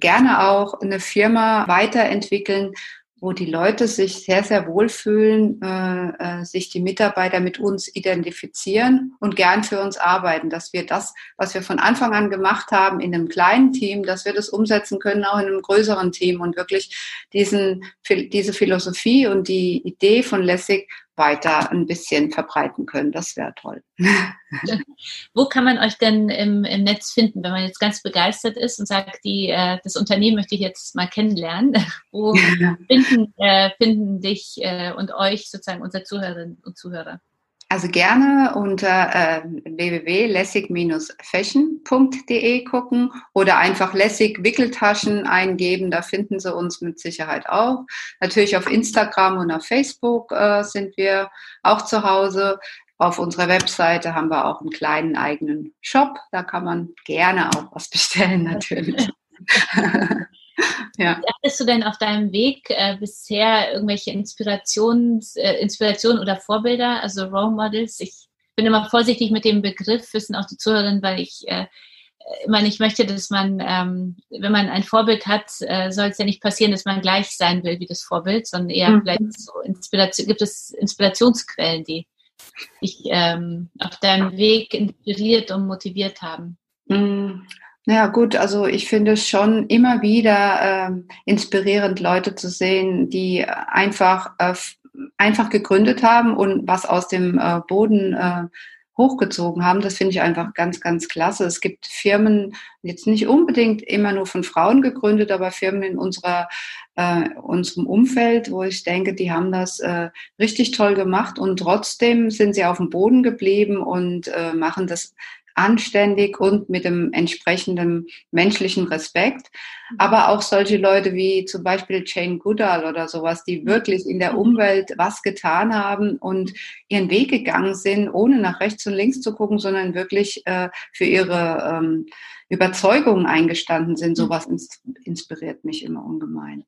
gerne auch eine Firma weiterentwickeln, wo die Leute sich sehr, sehr wohlfühlen, äh, äh, sich die Mitarbeiter mit uns identifizieren und gern für uns arbeiten, dass wir das, was wir von Anfang an gemacht haben in einem kleinen Team, dass wir das umsetzen können, auch in einem größeren Team und wirklich diesen, diese Philosophie und die Idee von Lessig weiter ein bisschen verbreiten können. Das wäre toll. Wo kann man euch denn im, im Netz finden, wenn man jetzt ganz begeistert ist und sagt, die, äh, das Unternehmen möchte ich jetzt mal kennenlernen? Wo finden, äh, finden dich äh, und euch sozusagen unsere Zuhörerinnen und Zuhörer? Also gerne unter äh, www.lessig-fashion.de gucken oder einfach Lessig Wickeltaschen eingeben, da finden Sie uns mit Sicherheit auch. Natürlich auf Instagram und auf Facebook äh, sind wir auch zu Hause. Auf unserer Webseite haben wir auch einen kleinen eigenen Shop, da kann man gerne auch was bestellen natürlich. Ja. Hattest du denn auf deinem Weg äh, bisher irgendwelche Inspirations, äh, Inspirationen oder Vorbilder, also Role Models? Ich bin immer vorsichtig mit dem Begriff, wissen auch die Zuhörerinnen, weil ich äh, immer nicht möchte, dass man, ähm, wenn man ein Vorbild hat, äh, soll es ja nicht passieren, dass man gleich sein will wie das Vorbild, sondern eher mhm. vielleicht so Inspiration, gibt es Inspirationsquellen, die dich ähm, auf deinem Weg inspiriert und motiviert haben? Mhm. Ja gut, also ich finde es schon immer wieder äh, inspirierend, Leute zu sehen, die einfach äh, einfach gegründet haben und was aus dem äh, Boden äh, hochgezogen haben. Das finde ich einfach ganz, ganz klasse. Es gibt Firmen, jetzt nicht unbedingt immer nur von Frauen gegründet, aber Firmen in unserer, äh, unserem Umfeld, wo ich denke, die haben das äh, richtig toll gemacht und trotzdem sind sie auf dem Boden geblieben und äh, machen das anständig und mit dem entsprechenden menschlichen Respekt. Mhm. Aber auch solche Leute wie zum Beispiel Jane Goodall oder sowas, die mhm. wirklich in der mhm. Umwelt was getan haben und ihren Weg gegangen sind, ohne nach rechts und links zu gucken, sondern wirklich äh, für ihre ähm, Überzeugungen eingestanden sind. Sowas inspiriert mich immer ungemein.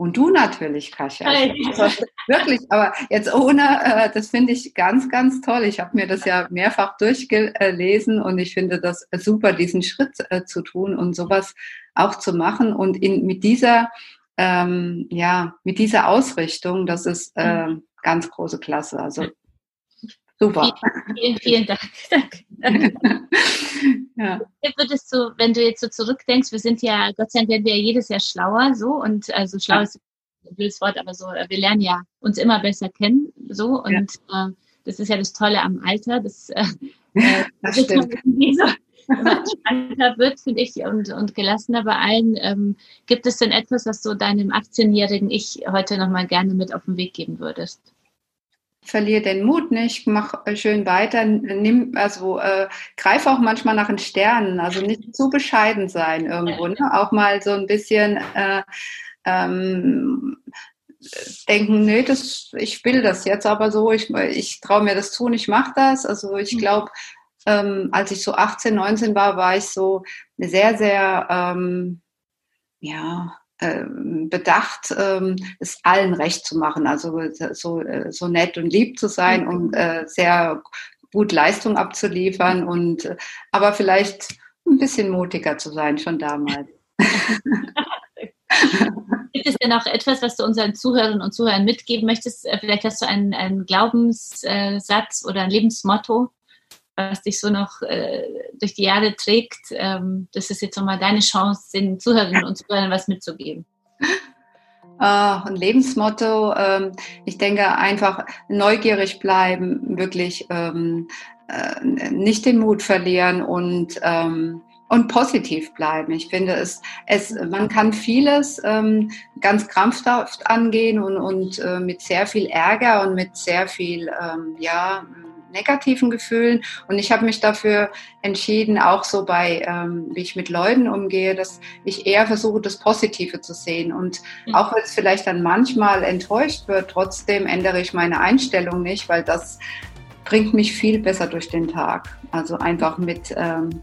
Und du natürlich, Kasia. Also, wirklich, aber jetzt ohne, äh, das finde ich ganz, ganz toll. Ich habe mir das ja mehrfach durchgelesen und ich finde das super, diesen Schritt äh, zu tun und sowas auch zu machen. Und in, mit dieser, ähm, ja, mit dieser Ausrichtung, das ist äh, ganz große Klasse. Also super. Vielen, vielen Dank. Danke. ja. Würdest du, wenn du jetzt so zurückdenkst, wir sind ja, Gott sei Dank werden wir ja jedes Jahr schlauer, so, und also schlau ja. ist ein blödes Wort, aber so, wir lernen ja uns immer besser kennen, so, und ja. äh, das ist ja das Tolle am Alter, das, äh, äh das stimmt. So, entspannter wird, finde ich, und, und gelassener bei allen. Ähm, gibt es denn etwas, was du deinem 18-jährigen Ich heute nochmal gerne mit auf den Weg geben würdest? Verliere den Mut nicht, mach schön weiter, nimm, also äh, greif auch manchmal nach den Sternen, also nicht zu bescheiden sein irgendwo, ne? auch mal so ein bisschen äh, ähm, denken, nee, das, ich will das jetzt aber so, ich, ich traue mir das zu und ich mache das. Also ich mhm. glaube, ähm, als ich so 18, 19 war, war ich so sehr, sehr, ähm, ja, bedacht, ähm, es allen recht zu machen, also so, so nett und lieb zu sein und mhm. äh, sehr gut Leistung abzuliefern und aber vielleicht ein bisschen mutiger zu sein schon damals. Gibt es denn auch etwas, was du unseren Zuhörern und Zuhörern mitgeben möchtest? Vielleicht hast du einen, einen Glaubenssatz oder ein Lebensmotto, was dich so noch äh, durch die Jahre trägt. Ähm, das ist jetzt nochmal deine Chance, den Zuhörerinnen und Zuhörern was mitzugeben. Uh, ein Lebensmotto. Ähm, ich denke einfach neugierig bleiben, wirklich ähm, äh, nicht den Mut verlieren und ähm, und positiv bleiben. Ich finde es, es man kann vieles ähm, ganz krampfhaft angehen und, und äh, mit sehr viel Ärger und mit sehr viel ähm, ja negativen Gefühlen. Und ich habe mich dafür entschieden, auch so bei, ähm, wie ich mit Leuten umgehe, dass ich eher versuche, das Positive zu sehen. Und mhm. auch wenn es vielleicht dann manchmal enttäuscht wird, trotzdem ändere ich meine Einstellung nicht, weil das bringt mich viel besser durch den Tag. Also einfach mit, ähm,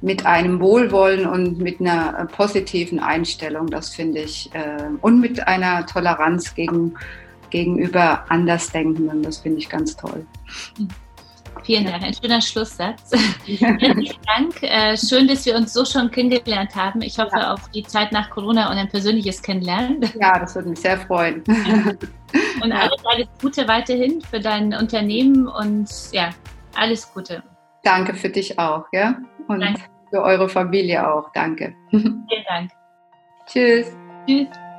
mit einem Wohlwollen und mit einer positiven Einstellung, das finde ich, äh, und mit einer Toleranz gegen gegenüber Andersdenkenden. Das finde ich ganz toll. Vielen Dank, ein schöner Schlusssatz. Herzlichen Dank. Äh, schön, dass wir uns so schon kennengelernt haben. Ich hoffe ja. auf die Zeit nach Corona und ein persönliches Kennenlernen. Ja, das würde mich sehr freuen. Und alles, alles Gute weiterhin für dein Unternehmen und ja, alles Gute. Danke für dich auch, ja? Und Danke. für eure Familie auch. Danke. Vielen Dank. Tschüss. Tschüss.